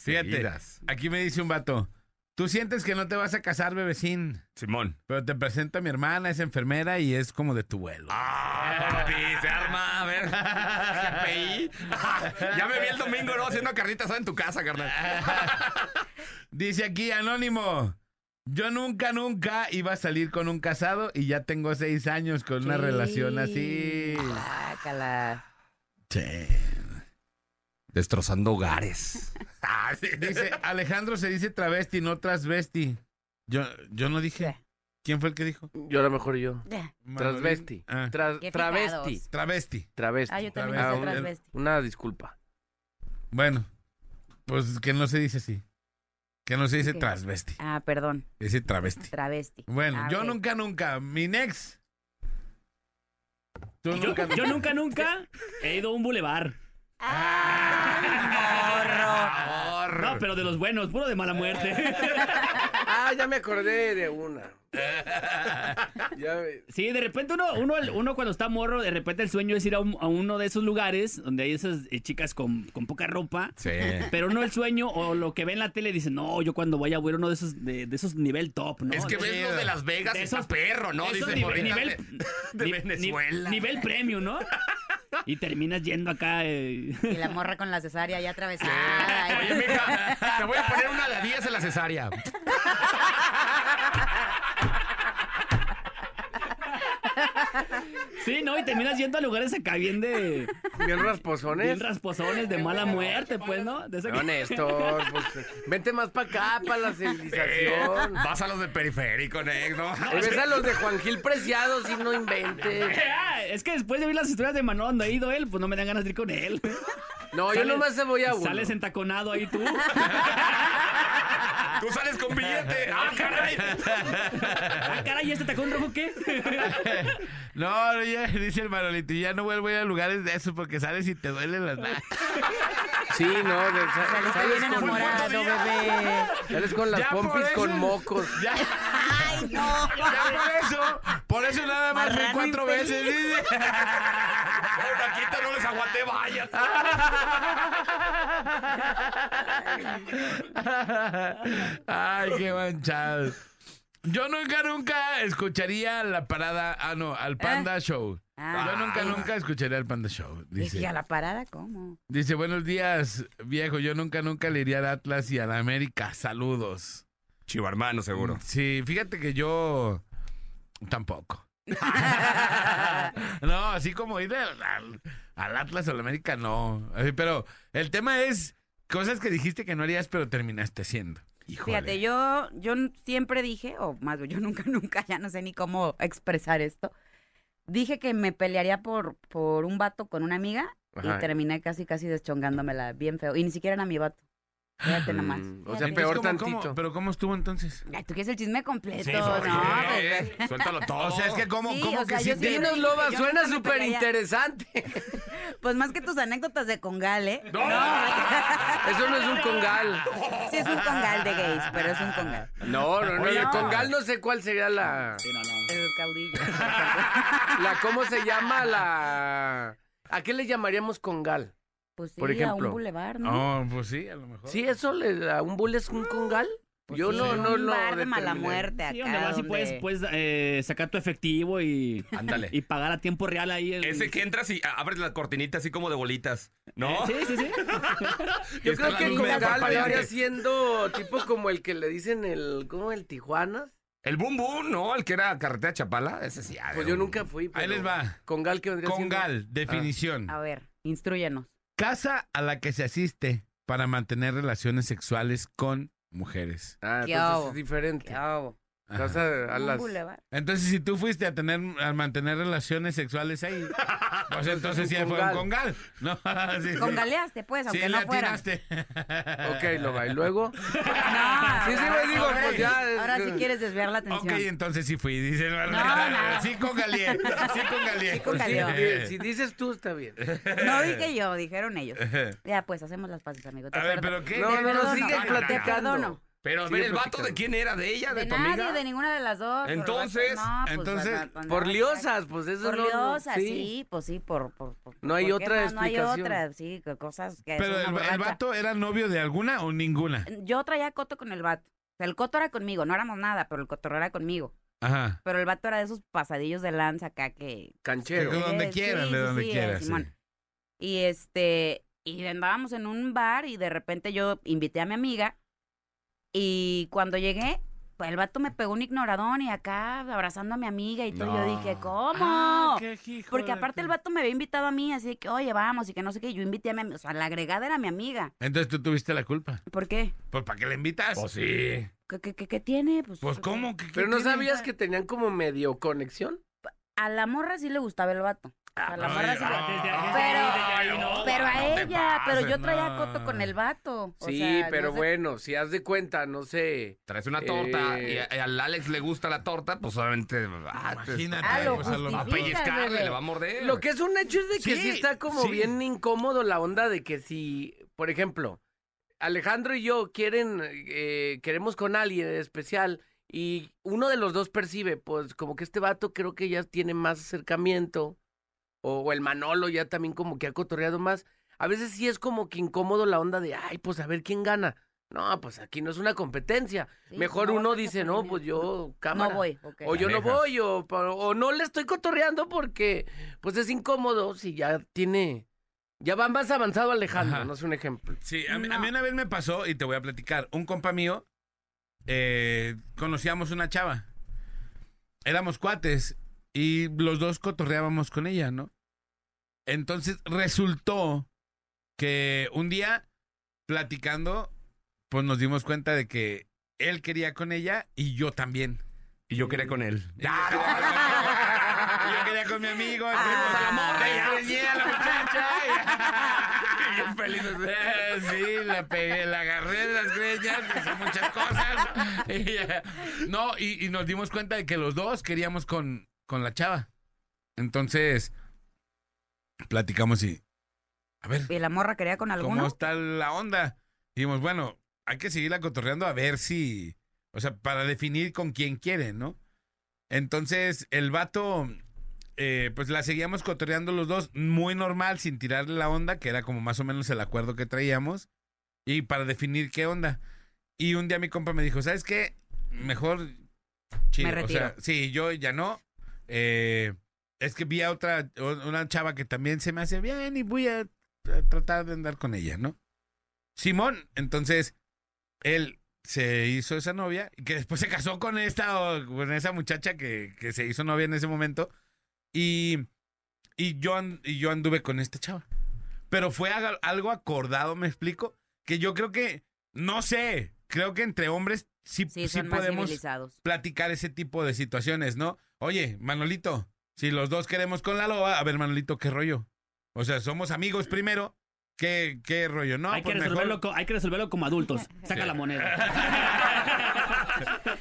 Fíjate, Seguidas. aquí me dice un vato. Tú sientes que no te vas a casar, bebecín, Simón. pero te presento a mi hermana, es enfermera y es como de tu vuelo. Ah, papi, se arma. A ver. GPI. ya me vi el domingo, ¿no? Haciendo carnitas en tu casa, carnal. Dice aquí Anónimo. Yo nunca, nunca iba a salir con un casado y ya tengo seis años con una Sí. relación así. Sácala. Sí. Destrozando hogares. Ah, sí. Dice, Alejandro se dice travesti, no transvesti. Yo, yo no dije. ¿Quién fue el que dijo? Yo a lo mejor yo. Ya. Transvesti. Ah, Tra- Qué travesti. travesti. Travesti. Ah, yo también Travesti. hice un- transvesti. Una disculpa. Bueno, pues que no se dice así. Que no se dice Ok. transvesti. Ah, perdón. Se dice travesti. Travesti. Bueno, Ah, yo nunca, nunca. Mi nex. Tú Yo, nunca. yo nunca, nunca he ido a un bulevar. Ah, No, pero de los buenos, puro de mala muerte. Ah, ya me acordé de una. Ya me- Sí, de repente uno, uno, uno cuando está morro, de repente el sueño es ir a, un- a uno de esos lugares donde hay esas eh, chicas con, con poca ropa. Sí. Pero no el sueño o lo que ve en la tele dice, no, yo cuando vaya voy a uno de esos, de, de esos nivel top, ¿no? Es que ves lo de Las Vegas de y está esos- perro, ¿no? de esos Dice nive- morritas nivel, de, Venezuela. ni- nivel premium, ¿no? Y terminas yendo acá. eh, Y la morra con la cesárea ya atravesada. Oye, mija, te voy a poner una de 10 en la cesárea. Sí, ¿no? Y terminas yendo a lugares acá bien de. Bien rasposones. Bien rasposones de mala muerte, pues, ¿no? De esa que- No, Néstor, pues, vente más para acá, para la civilización. Vas a los de periférico, Nex, ¿no? Y ves a los de Juan Gil Preciado, si no inventes. Ah, Es que después de oír las historias de Manolo donde ha ido él, pues no me dan ganas de ir con él. No, yo Sales- nomás se voy a uno. Sales entaconado ahí tú. Tú sales con billete. ¡Ah, caray! Ah, caray, ¿y este tacón rojo qué? No, ya, dice el Manolito, ya no vuelvo a ir a lugares de eso porque sales y te duelen las nalgas. Sí, no, de- sa- Saliste sales bien con, enamorado, bebé. sales con las Ya pompis eso- con mocos. Ya, Ay, no. ya por eso, por eso nada más fui cuatro infeliz. veces. dice. No les aguanté, vaya. Ay, qué manchado. Yo nunca, nunca escucharía la parada, ah, no, al Panda Show. Ah. Yo nunca, nunca escucharía al Panda Show. Dice, ¿a la parada cómo? dice, buenos días, viejo. Yo nunca, nunca le iría al Atlas y a la América. Saludos. Chivo hermano, seguro. Sí, fíjate que yo tampoco. no, así como ir al, al- al Atlas o América, no. Pero el tema es cosas que dijiste que no harías, pero terminaste haciendo. Híjole. Fíjate, yo, yo siempre dije, o más yo nunca, nunca, ya no sé ni cómo expresar esto. Dije que me pelearía por, por un vato con una amiga Ajá. y terminé casi, casi deschongándomela bien feo. Y ni siquiera era mi vato. Fíjate nomás. Mm, o sea, Entonces, peor ¿cómo- cómo- tantito. pero ¿cómo estuvo entonces? Ay, ¿Tú quieres el chisme completo? Sí, no, oye, pues, Suéltalo todo. O sea, es que cómo, Sí, cómo o sea, que yo sí sí- te- Dinos, Loba, Yo suena nunca me súper pelearía. interesante. pues más que tus anécdotas de congal, ¿eh? Eso no es un congal. Sí, es un congal de gays, pero es un congal. No, no, no. Oye, el no. congal no sé cuál sería la. Sí, no, no. El caudillo. la ¿Cómo se llama la. ¿A qué le llamaríamos congal? Pues sí, Por a ejemplo. un bulevar, ¿no? Oh, pues sí, a lo mejor. ¿Sí, eso le, a un bull es un congal? Pues Yo sí, no, no, un no. bar de mala muerte Sí, acá. donde vas y puedes, puedes eh, sacar tu efectivo y, Ándale. y pagar a tiempo real ahí. el- Ese que entras y abres la cortinita así como de bolitas, ¿no? Sí, sí, sí. Yo creo que congal vendría siendo tipo como el que le dicen el. ¿Cómo? El Tijuana. El boom boom, ¿no? El que era carretera Chapala. Ese sí. ah, Pues yo un- nunca fui. Ahí pero les va. Congal que vendría siendo. Congal, definición. A ver, instruyenos. Casa a la que se asiste para mantener relaciones sexuales con mujeres. Ah, ¿Qué entonces hago? es diferente. ¿Qué hago? Vas a, a Un las... boulevard. Entonces, si tú fuiste a tener a mantener relaciones sexuales ahí, pues entonces sí fue un congal. No, sí, sí. Congaleaste, pues, aunque Sí, no fuera. Ok, lo va. Y luego... No, Sí, sí, me digo, ahora pues ya, Ahora sí quieres desviar la Ok, atención. entonces sí fui, dice. no. Sí congalié, sí congaleó. Si, si dices tú, está bien. No dije yo, dijeron ellos. Ya, pues, hacemos las paces, amigo. Te A ver, pero ¿qué? No, no, sigue Te platicando. perdono. Pero, a ver, ¿el vato de quién era? ¿De ella? ¿De, De tu nadie, amiga? de ninguna de las dos. Entonces, no, pues, entonces, no, no, no, Por no, liosas, pues eso Por no- liosas, sí. sí. pues sí, por... por, por- No hay ¿por otra no? No hay explicación. otra, sí, cosas que... Pero el, el vato era novio de alguna o ninguna. Yo traía coto con el vato. O sea, el coto era conmigo, no éramos nada, pero el coto era conmigo. Ajá. Pero el vato era de esos pasadillos de lanza acá que... Canchero. De donde quieran, sí, de donde sí, quieran. sí. Simón. Y este, y andábamos en un bar y de repente yo invité a mi amiga y cuando llegué, pues el vato me pegó un ignoradón y acá abrazando a mi amiga y todo. Yo No. dije, ¿cómo? Ah, qué hijo Porque aparte el vato me había invitado a mí, así de que, oye, vamos, y que no sé qué. Yo invité a mi amiga, o sea, la agregada era mi amiga. Entonces tú tuviste la culpa. ¿Por qué? Pues ¿para qué le invitas? Pues sí. ¿Qué, qué, qué- qué tiene? Pues, Pues ¿cómo? ¿Qué- qué Pero no tiene? sabías que tenían como medio conexión. A la morra sí le gustaba el vato. A la Ay, sí ah, Pero-. Pero a no ella, pero yo traía no. coto con el vato. o Sí, sea, pero sé- bueno, si haz de cuenta, no sé. Traes una torta Eh. y, a- y al Alex le gusta la torta, pues obviamente. ah, te- Imagínate. Ah, lo pues, a lo- Va a justifica. pellizcarle, bebé. le va a morder. Lo que es un hecho es de que sí, Sí, está como sí. bien incómodo la onda de que si, por ejemplo, Alejandro y yo quieren, eh, queremos con alguien en especial y uno de los dos percibe, pues como que este vato creo que ya tiene más acercamiento o, o el Manolo ya también como que ha cotorreado más. A veces sí es como que incómodo la onda de, ay, pues a ver quién gana. No, pues aquí no es una competencia. Sí, Mejor no, uno dice, no, pues yo, cámara. No voy. ok. O yo no voy, o, o no le estoy cotorreando porque, pues es incómodo si ya tiene, ya va más avanzado Alejandro, Ajá. no es un ejemplo. Sí, a mí, a mí una vez me pasó, y te voy a platicar, un compa mío, eh, conocíamos una chava. Éramos cuates y los dos cotorreábamos con ella, ¿no? Entonces resultó que un día, platicando, pues nos dimos cuenta de que él quería con ella y yo también. Y yo quería con él. Y yo quería con mi amigo, fuimos a la morra y a la muchacha. Y yo feliz. Eh, sí, la pegué, la agarré de las greñas, hice muchas cosas. Y, eh, no, y, y nos dimos cuenta de que los dos queríamos con, con la chava. Entonces, platicamos y. A ver, ¿Y la morra quería con ¿cómo alguno? está la onda? Dijimos, bueno, hay que seguirla cotorreando a ver si. O sea, para definir con quién quiere, ¿no? Entonces, el vato, eh, pues la seguíamos cotorreando los dos, muy normal, sin tirarle la onda, que era como más o menos el acuerdo que traíamos, y para definir qué onda. Y un día mi compa me dijo, ¿sabes qué? Mejor chido. Me O retiro. sea, sí, yo ya no. Eh, es que vi a otra, una chava que también se me hace bien y voy a, a tratar de andar con ella, ¿no? Simón, entonces, él se hizo esa novia y que después se casó con esta o con esa muchacha que, que se hizo novia en ese momento y, y, yo, y yo anduve con esta chava. Pero fue algo acordado, me explico, que yo creo que, no sé, creo que entre hombres sí, Sí, podemos platicar ese tipo de situaciones, ¿no? Oye, Manolito, si los dos queremos con la loba, a ver, Manolito, ¿qué rollo? O sea, somos amigos primero. ¿Qué, qué rollo? No, hay, que pues resolverlo mejor- hay que resolverlo como adultos. Saca la moneda.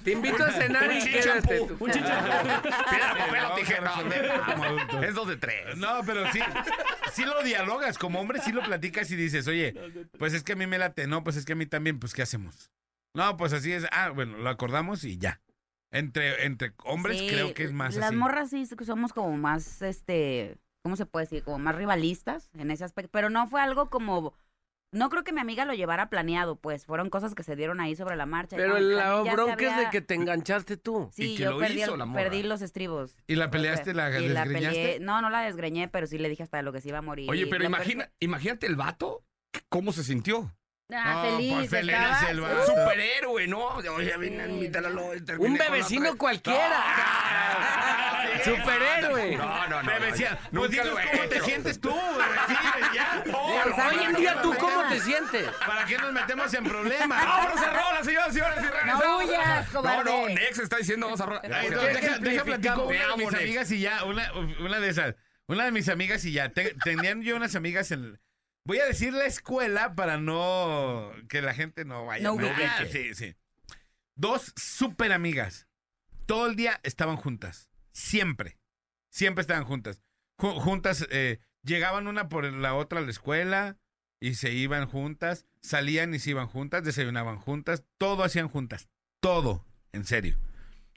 Te invito a cenar y Un quédate chichampú. tú. Un chichampú. Piedra, papel o tijera. resolver como adultos. Es dos de tres. No, pero sí, sí lo dialogas como hombre, sí lo platicas y dices, oye, pues es que a mí me late, no, pues es que a mí también, pues ¿qué hacemos? No, pues así es, ah, bueno, lo acordamos y ya. Entre, entre hombres Sí, creo que es más Las así. morras sí somos como más, este, ¿cómo se puede decir? Como más rivalistas en ese aspecto. Pero no fue algo como... No creo que mi amiga lo llevara planeado, pues. Fueron cosas que se dieron ahí sobre la marcha. Pero Aunque la bronca es de que te enganchaste tú. Sí, y que yo lo perdí, hizo el- la morra. perdí los estribos. ¿Y la peleaste, la Y la desgreñaste? peleé. No, no la desgreñé, pero sí le dije hasta lo que se iba a morir. Oye, pero La imagina, imagínate el vato, ¿cómo se sintió? Ah, No, feliz, pues feliz estaba- el Un vato. superhéroe, ¿no? Oye, vine a invitar a lo- terminé Un con bebecino cualquiera. Superhéroe. No, no, no. Ya. pues dinos cómo te sientes tú, sí, ya. Hoy en día, ¿tú cómo te sientes? ¿Para qué nos metemos en problemas? ¡Vámonos a rola, señoras y señores! No huyas, No, cobarde. no, Nex está diciendo vamos a rola. Ay, no, ¿Qué deja, ejemplificamos? platico una de mis amigas y ya, una, de esas. Una de mis amigas y ya. Te- tenían yo unas amigas en... Voy a decir la escuela para no... Que la gente no vaya. No. Ah, sí, sí. Dos súper amigas. Todo el día estaban juntas. Siempre. Siempre estaban juntas. Ju- juntas, eh, llegaban una por la otra a la escuela y se iban juntas. Salían y se iban juntas. Desayunaban juntas. Todo hacían juntas. Todo. En serio.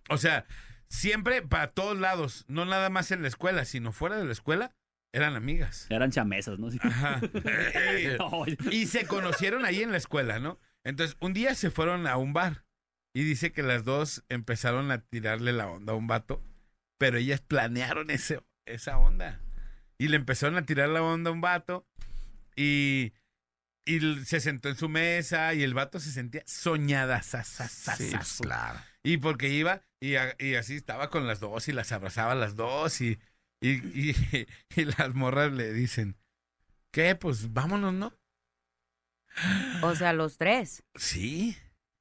O sea, siempre para todos lados. No nada más en la escuela, sino fuera de la escuela. Eran amigas. Eran chamesas, ¿no? Sí. Ajá. No, Y se conocieron ahí en la escuela, ¿no? Entonces, un día se fueron a un bar y dice que las dos empezaron a tirarle la onda a un vato, pero ellas planearon ese, esa onda. Y le empezaron a tirar la onda a un vato y, y se sentó en su mesa y el vato se sentía soñada. sa, sa, sa, Sí, sa, pues, claro. Y porque iba y, a- y así estaba con las dos y las abrazaba a las dos y, y, y- y las morras le dicen, ¿qué? Pues vámonos, ¿no? O sea, los tres. Sí.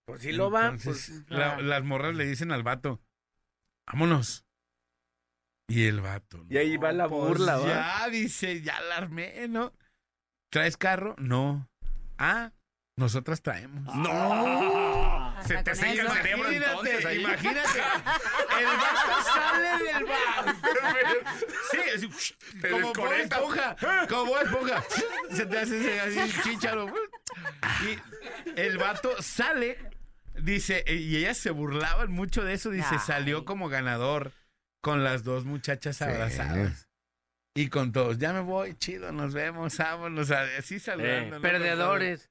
Pues sí lo va. Entonces, Pues, la- ah. las morras le dicen al vato, vámonos. Y el vato. Y ahí va la pues burla, ¿va? Ya, dice, ya la armé, ¿no? ¿Traes carro? No. Ah, nosotras traemos. ¡No! Se te seca el cerebro entonces Imagínate, ahí. imagínate. El vato sale del bar. Sí, así, Te como Bob desconectas. esponja. Como Bob esponja. Se te hace así chícharo. Y el vato sale, dice, y ellas se burlaban mucho de eso. Dice, Ay. salió como ganador con las dos muchachas abrazadas. Y con todos, ya me voy, chido, nos vemos, vámonos, así saludando. ¿no? Perdedores.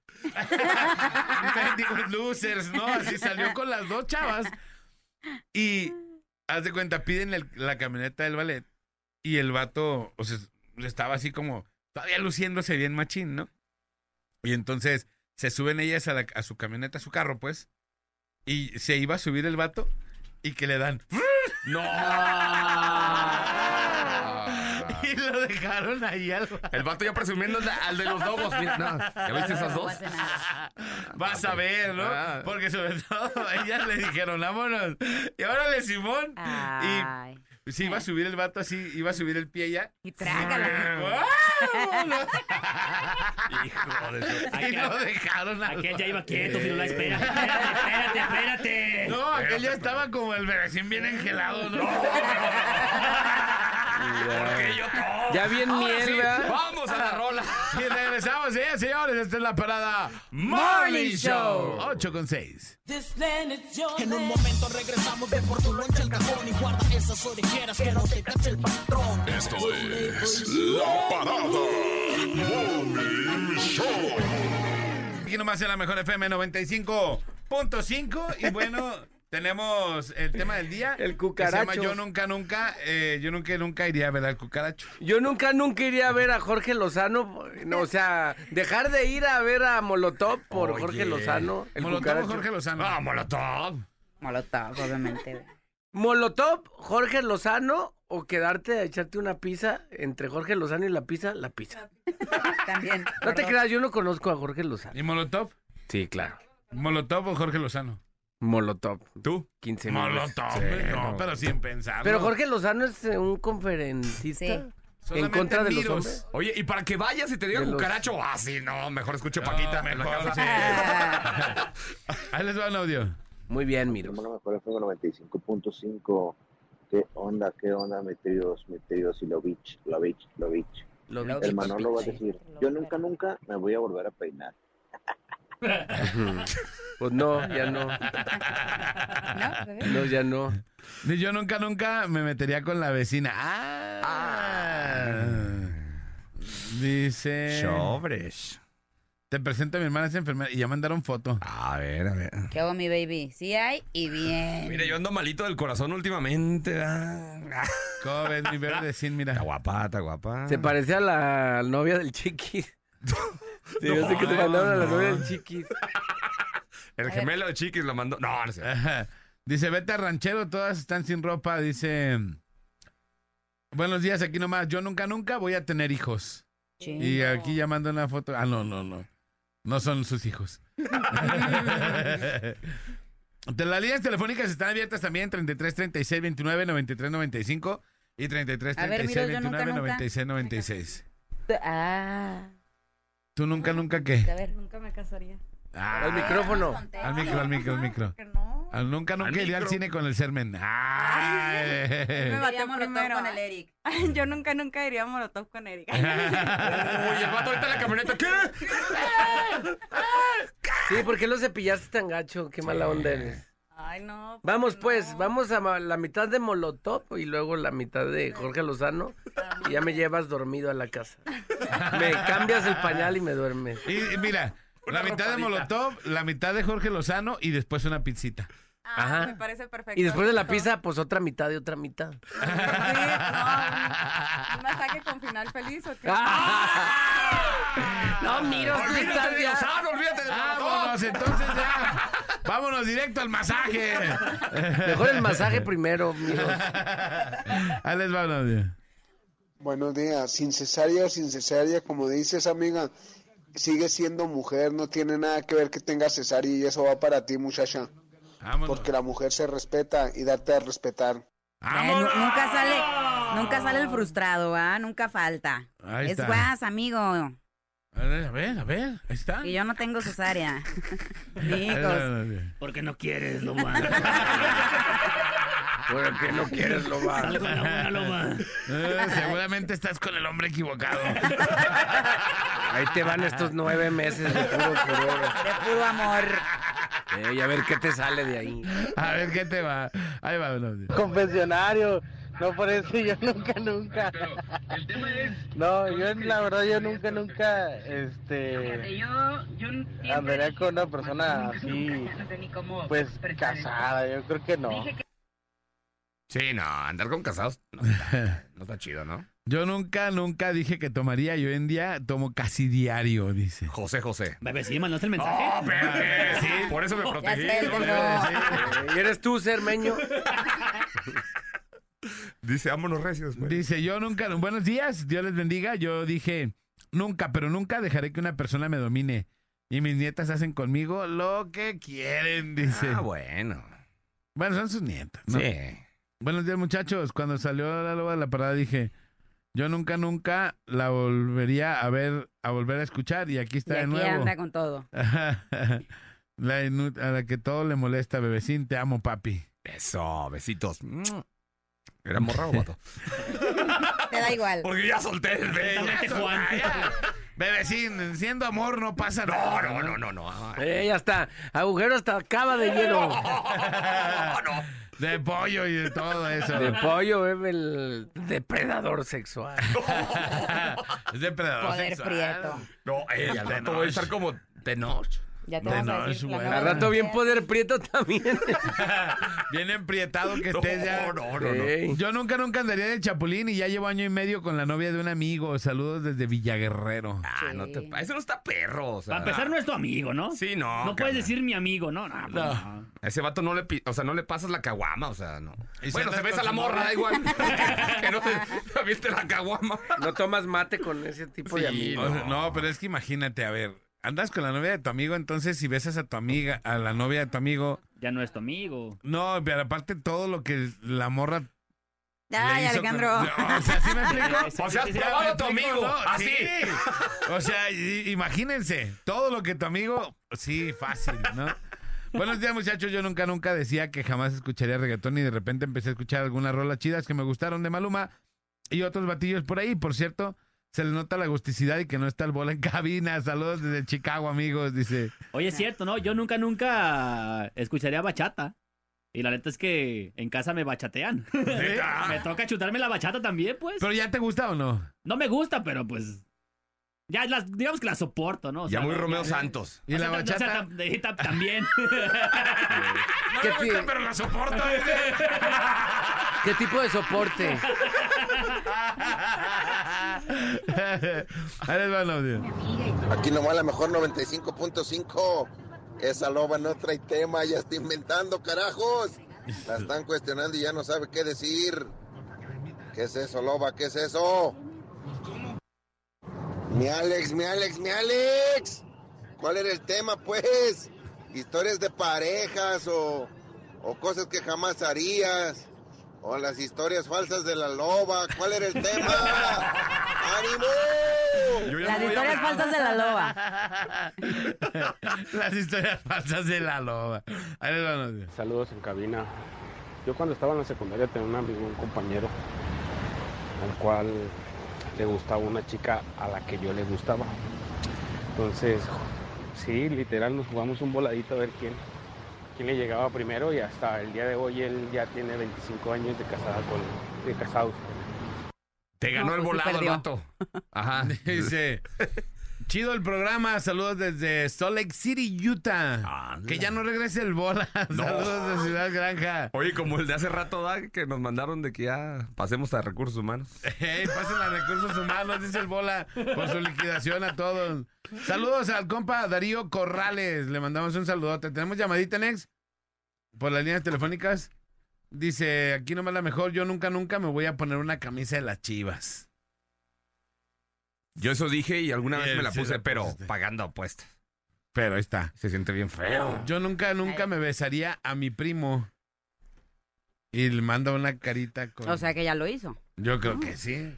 Losers, ¿no? Así salió con las dos chavas. Y haz de cuenta, piden la camioneta del ballet. Y el vato, o sea, estaba así como todavía luciéndose bien machín, ¿no? Y entonces se suben ellas a, a su camioneta, a su carro, pues. Y se iba a subir el vato y que le dan. ¡No! Ahí al. El vato ya presumiendo al de- al de los dogos. Mira, no, ¿Ya viste esas No dos? pasa nada. Vas a ver, ¿no? Ah. Porque sobre todo ellas le dijeron, vámonos. Y órale, Simón. Ay. Y sí, iba a subir el vato así, iba a subir el pie ya. Y trágala. ¡Vámonos! Hijo de su- y lo dejaron al Aquel ya iba quieto, Firula, espera. Espérate, espérate, espérate. No, aquel ya estaba como el recién bien engelado, ¿no? Porque yo todo. Ya bien Ahora miel, sí. Vamos a la rola. Y regresamos, ¿eh, señores? Esta es la parada Morning Show. 8 con 6. En un momento regresamos de por tu lonche al cajón y guarda esas orejeras que no te cache el patrón. Esto es La Parada Morning Show. Aquí nomás en la mejor FM 95.5. Y bueno, tenemos el tema del día. El cucaracho. Se llama Yo nunca, nunca, eh, yo nunca, nunca iría a ver al cucaracho. Yo nunca, nunca iría a ver a Jorge Lozano. No, o sea, dejar de ir a ver a Molotov por Oye. Jorge Lozano. El Molotov cucaracho. Jorge Lozano. Ah, Molotov. Molotov, obviamente. Molotov, Jorge Lozano o quedarte a echarte una pizza entre Jorge Lozano y la pizza, la pizza. También. No te creas, yo no conozco a Jorge Lozano. ¿Y Molotov? Sí, claro. ¿Molotov o Jorge Lozano? Molotov. ¿Tú? 15 mil veces. Molotov, Sí, no, no. pero sin pensar. Pero Jorge Lozano es eh, un conferencista Sí. en contra de los hombres. Oye, y para que vayas y te diga De los- cucaracho, ah, sí, no, mejor escuche No, Paquita. en la mejor, casa. sí. Ahí les va un audio. Muy bien, miro. La mejor FM 95.5. ¿Qué onda, qué onda, queridos, mis queridos Ilovich, Lovich, Lovich? Lo vi. El Manolo va a decir, yo nunca, nunca me voy a volver a peinar. Pues no, ya no. ¿No? ya no. Yo nunca, nunca me metería con la vecina. Ah. Dice. Sobres. Te presento a mi hermana, es enfermera. Y ya mandaron foto. A ver, a ver. ¿Qué hago, mi baby? Sí hay y bien. Mira, yo ando malito del corazón últimamente. ah. ¿Cómo ves mi bebé de sin? Está Mira. guapa, está guapa. Se parece a la novia del chiquis. Sí, yo sé que te No, mandaron a la no. novia del chiquis. El gemelo de Chiquis lo mandó. No, no sé. Dice, vete a ranchero, todas están sin ropa. Dice, Buenos días, aquí nomás. Yo nunca, nunca voy a tener hijos. Y aquí llamando una foto. Ah, no, no, no. No son sus hijos. De las líneas telefónicas están abiertas también 33 36 29 93 95 y 33 A ver, 36 mira, yo nunca, 29 nunca. 96 96. Ah. ¿Tú nunca, nunca qué? A ver. Nunca me casaría. Ah, Al micrófono. Al micro, al micro, al micro. Que no. Al nunca, nunca iría al cine con el sermen. Ah, Me batió Iría Molotov primero. con el Eric. Yo nunca, nunca iría a Molotov con Erika. Uy, el vato ahorita en la camioneta. ¿Qué? Sí, ¿por qué lo cepillaste tan gacho? Qué mala onda eres. Ay, no. Vamos no. pues, vamos a la mitad de Molotov y luego la mitad de Jorge Lozano y ya me llevas dormido a la casa. Me cambias el pañal y me duermes. Y y mira, la mitad de Molotov, la mitad de Jorge Lozano y después una pizzita. Ah, Ajá. Me parece perfecto. Y después de la pizza, pues otra mitad y otra mitad. Sí, no, un, con final feliz o qué. No, mira, tú Olvídate estás de. Lozano, olvídate de Vámonos, entonces ya. Vámonos directo al masaje. Mejor el masaje primero, mira. Ahí les va, Buenos días, sin cesárea o sin cesárea, como dices amiga, sigue siendo mujer, no tiene nada que ver que tenga cesárea y eso va para ti muchacha, Vámonos. porque la mujer se respeta y darte a respetar. Eh, nunca sale, nunca sale el frustrado, ¿ah? Nunca falta. Ahí es está. guas, amigo. A ver, a ver, a ver, ahí está. Y yo no tengo cesárea. Hijos. Porque no quieres, Loba. ¿Por qué no quieres lo va? Sal con la buena, Loba. Eh, seguramente estás con el hombre equivocado. Ahí te van estos nueve meses de puro furor. De puro amor. Eh, y a ver qué te sale de ahí. A ver qué te va. Ahí va, confesionario. No, por eso yo nunca, nunca. No, yo la verdad, yo nunca, nunca, este, andaría con una persona así, pues, casada. Yo creo que no. Sí, no, andar con casados no está, no está chido, ¿no? Yo nunca, nunca dije que tomaría. Yo en día tomo casi diario, dice. José José. Bebé, sí, mandaste el mensaje. ¡Oh, espérate! Sí, por eso me protegí. sé, no ¿Y eres tú, Cermeño? Dice, vámonos recios. pues. Dice, yo nunca, buenos días, Dios les bendiga. Yo dije, nunca, pero nunca dejaré que una persona me domine. Y mis nietas hacen conmigo lo que quieren, dice. Ah, bueno. Bueno, son sus nietas. ¿no? Sí. Buenos días, muchachos. Cuando salió la loba de la parada dije, yo nunca, nunca la volvería a ver, a volver a escuchar. Y aquí Y está de aquí nuevo. anda con todo. la a la que todo le molesta, bebecín, te amo, papi. Eso, besitos. ¿Era morra o vato? Te da igual. Porque ya solté el Juan. Bebecín, siendo amor no pasa No, nada. no, no, no, no. Eh, ya está. Agujero hasta acaba de lleno. No, no. De pollo y de todo eso. De pollo, bebe el depredador sexual. es depredador Poder sexual. prieto. No, eh, al rato voy a estar como de noche. Ya te De vas a no, decir es Al rato bien poder prieto también. Bien emprietado que No, estés ya. no, no, no. Yo nunca, nunca andaría de chapulín y ya llevo año y medio con la novia de un amigo. Saludos desde Villaguerrero. Ah, no te... Eso no está perro, o sea. Para empezar, no es tu amigo, ¿no? Sí, no. No puedes decir mi amigo, no, no, No. no. A ese vato no le, o sea, no le pasas la caguama, o sea, no. Y Bueno, se besa la morra, da igual. que no te viste la caguama. No tomas mate con ese tipo de Sí, amigos. O sea, no, pero es que imagínate, a ver, andas con la novia de tu amigo, entonces si besas a tu amiga, a la novia de tu amigo, Ya no es tu amigo. no, pero aparte todo lo que la morra Ay, Alejandro. con- No, o sea, ¿sí me explico? Sí, O sea, has sí, sí, probado ¿Me a tu amigo. No, Así. sí. O sea, imagínense, todo lo que tu amigo, sí, fácil, ¿no? Buenos días, muchachos. Yo nunca, nunca decía que jamás escucharía reggaetón y de repente empecé a escuchar algunas rolas chidas que me gustaron de Maluma y otros batillos por ahí. Por cierto, se le nota la agusticidad y que no está el bola en cabina. Saludos desde Chicago, amigos, dice. Oye, es cierto, ¿no? Yo nunca, nunca escucharía bachata. Y la neta es que en casa me bachatean. me toca chutarme la bachata también, pues. ¿Pero ya te gusta o no? No me gusta, pero pues. Ya las, digamos que la soporto, ¿no? O Ya sea, muy no- Romeo ya- Santos. ¿Y o sea, la no- o sea, bachata? tam- de- tam- también. ¿Qué, No me gusta, pero la soporto. qué tipo de soporte? Ahí les. Aquí nomás la mejor 95.5. Esa loba no trae tema, ya está inventando, carajos. La están cuestionando y ya no sabe qué decir. ¿Qué es eso, loba? ¿Qué es eso? Mi Alex, mi Alex, mi Alex. ¿Cuál era el tema, pues? Historias de parejas o cosas que jamás harías. O las historias falsas de la loba. ¿Cuál era el tema? ¡Ánimo! Las historias falsas de la loba. Las historias falsas de la loba. Ahí les van los- Saludos en cabina. Yo cuando estaba en la secundaria tenía un amigo, un compañero, al cual le gustaba una chica a la que yo le gustaba. Entonces, sí, literal nos jugamos un voladito a ver quién, quién le llegaba primero y hasta el día de hoy él ya tiene 25 años de casada con, de casados. Te ganó No, el pues sí volado el vato. Ajá. Dice, chido el programa, saludos desde Salt Lake City, Utah. Ah, que ya no regrese el bola. Saludos de Ciudad Granja. Oye, como el de hace rato, ¿da? que nos mandaron de que ya pasemos a recursos humanos. Hey, pasen a recursos humanos, dice el bola, por su liquidación a todos. Saludos al compa Darío Corrales, le mandamos un saludote. ¿Tenemos llamadita, Nex? Por las líneas telefónicas. Dice, aquí nomás la mejor, yo nunca, nunca me voy a poner una camisa de las chivas. Yo eso dije y alguna vez me la puse, pero pagando apuestas. Pero ahí está. Se siente bien feo. Yo nunca, nunca me besaría a mi primo. Y le manda una carita con... O sea que ya lo hizo. Yo creo que sí.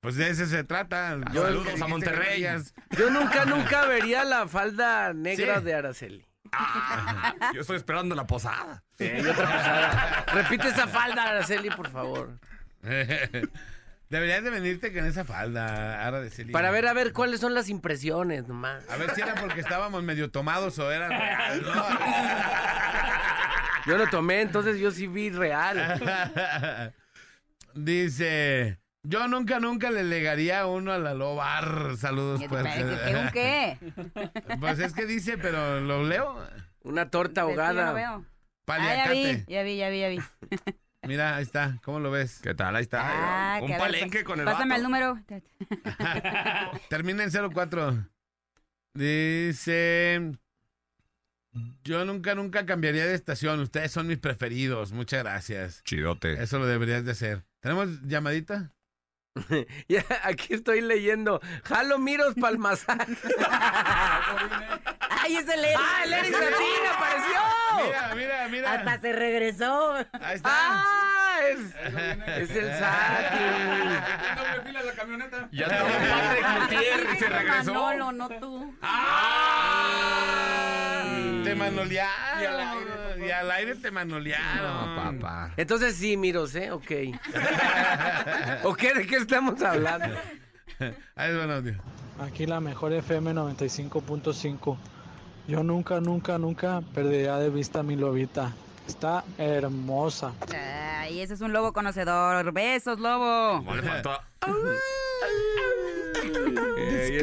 Pues de ese se trata. Yo- Saludos a Monterrey. Yo nunca, nunca vería la falda negra Sí. de Araceli. Yo estoy esperando la posada. Sí, y otra posada. Repite esa falda, Araceli, por favor. Deberías de venirte con esa falda, Ara de Celia. Para ver, a ver, cuáles son las impresiones nomás. A ver si era porque estábamos medio tomados o era real, ¿no? Yo lo tomé, entonces yo sí vi real. Dice, yo nunca, nunca le legaría uno a la lobar. Saludos, ¿Qué, pues. qué- un qué? Pues es que dice, pero lo leo. Una torta que yo no ahogada. veo. Ah, ya Paliacate. vi, ya vi, ya vi, ya vi. Mira, ahí está. ¿Cómo lo ves? ¿Qué tal? Ahí está. Ah, un ver, palenque pa- con el Pásame vato. el número. Termina en 04. Dice, yo nunca, nunca cambiaría de estación. Ustedes son mis preferidos. Muchas gracias. Chidote. Eso lo deberías de hacer. ¿Tenemos llamadita? Ya, aquí estoy leyendo. Jalo Miros Palmazaje. ¡Ay, es el Eric! ¡Ah, el Eric Satín apareció! Mira, mira, mira. Hasta se regresó. Ahí está. ¡Ah! Es, es el Satín. Ya estaba Patrick Gutiérrez y se regresó. Manolo, no tú. Te manolearon. Y al aire, te manolearon. No, papá. Entonces sí, Miros, ¿eh? Ok. ¿O qué? ¿De qué estamos hablando? Ahí es buen audio. Aquí la mejor FM 95.5. Yo nunca, nunca, nunca perdería de vista a mi lobita. Está hermosa. Ay, ese es un lobo conocedor. Besos, lobo. Le faltó. Eh,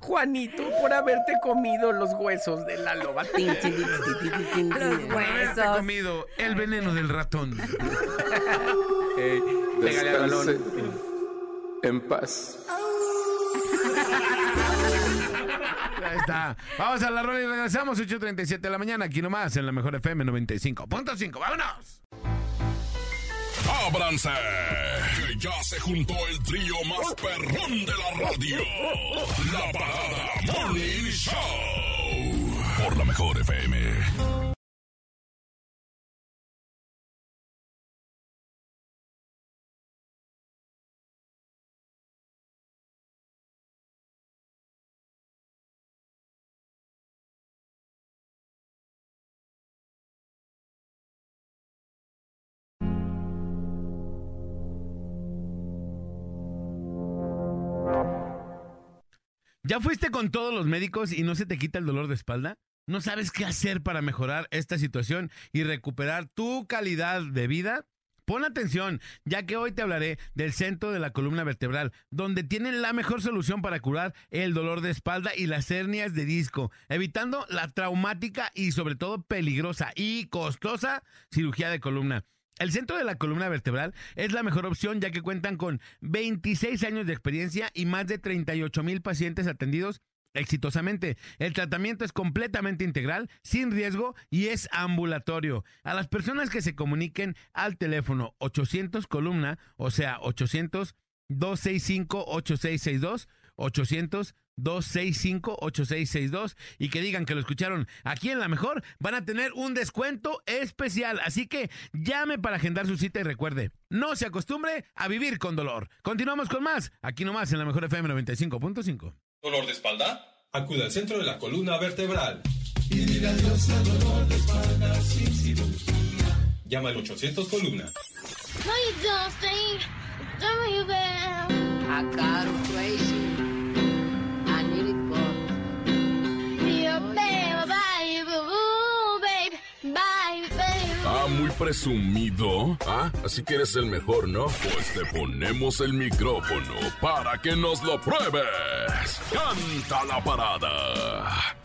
Juanito, por haberte comido los huesos de la loba. Los Por haberte huesos. comido el veneno del ratón. Eh, pégale al balón. En paz. Ahí está. Vamos a la rola y regresamos 8.37 de la mañana. Aquí nomás en la mejor FM 95.5. ¡Vámonos! ¡Ábranse! Que ya se juntó el trío más perrón de la radio. La parada Morning Show. Por la mejor FM. ¿Ya fuiste con todos los médicos y no se te quita el dolor de espalda? ¿No sabes qué hacer para mejorar esta situación y recuperar tu calidad de vida? Pon atención, ya que hoy te hablaré del centro de la columna vertebral, donde tienen la mejor solución para curar el dolor de espalda y las hernias de disco, evitando la traumática y sobre todo peligrosa y costosa cirugía de columna. El centro de la columna vertebral es la mejor opción ya que cuentan con 26 años de experiencia y más de 38 mil pacientes atendidos exitosamente. El tratamiento es completamente integral, sin riesgo y es ambulatorio. A las personas que se comuniquen al teléfono 800 columna, o sea, 800 265 8662, 800 265-8662 y que digan que lo escucharon aquí en La Mejor, van a tener un descuento especial. Así que llame para agendar su cita y recuerde, no se acostumbre a vivir con dolor. Continuamos con más, aquí nomás en La Mejor FM 95.5. ¿Dolor de espalda? Acude al centro de la columna vertebral. Y dile adiós a dolor de espalda sin cirugía. Llama al 800 columna. No, you don't. Tell me you I got a. presumido. Ah, así que eres el mejor, ¿no? Pues te ponemos el micrófono para que nos lo pruebes. Canta la parada.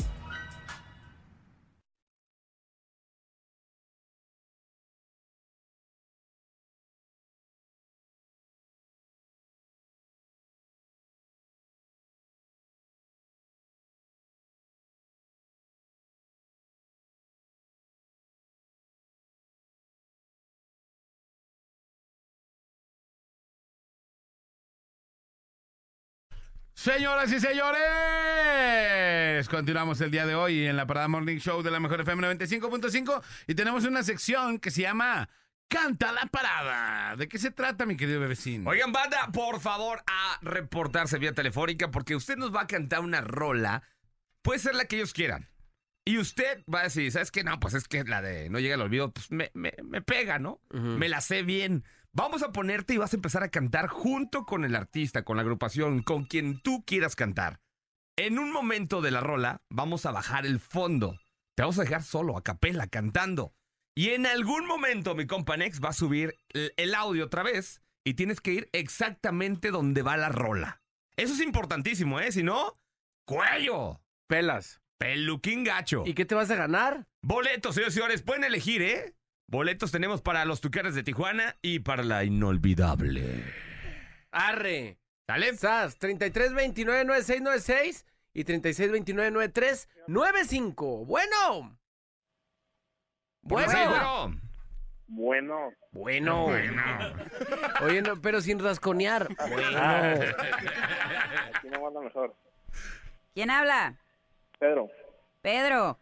Señoras y señores, continuamos el día de hoy en la Parada Morning Show de la Mejor FM 95.5 y tenemos una sección que se llama Canta la Parada. ¿De qué se trata, mi querido bebecín? Oigan, banda, por favor, a reportarse vía telefónica porque usted nos va a cantar una rola. Puede ser la que ellos quieran. Y usted va a decir, ¿sabes qué? No, pues es que la de No llega al olvido, pues me, me- me pega, ¿no? Me la sé bien. Vamos a ponerte y vas a empezar a cantar junto con el artista, con la agrupación, con quien tú quieras cantar. En un momento de la rola, vamos a bajar el fondo. Te vamos a dejar solo, a capela, cantando. Y en algún momento mi compa Nex va a subir el, el audio otra vez y tienes que ir exactamente donde va la rola. Eso es importantísimo, ¿eh? Si no, cuello. Pelas. Peluquín gacho. ¿Y qué te vas a ganar? Boletos, señores y señores. Pueden elegir, ¿eh? Boletos tenemos para los Tucanes de Tijuana y para la inolvidable. Arre. ¿Sale? SAS 33299696 y 36299395. Bueno. Bueno. Sí, bueno. Bueno. Bueno. Oye, no, pero sin rasconear. Bueno. Aquí no manda mejor. ¿Quién habla? Pedro. Pedro.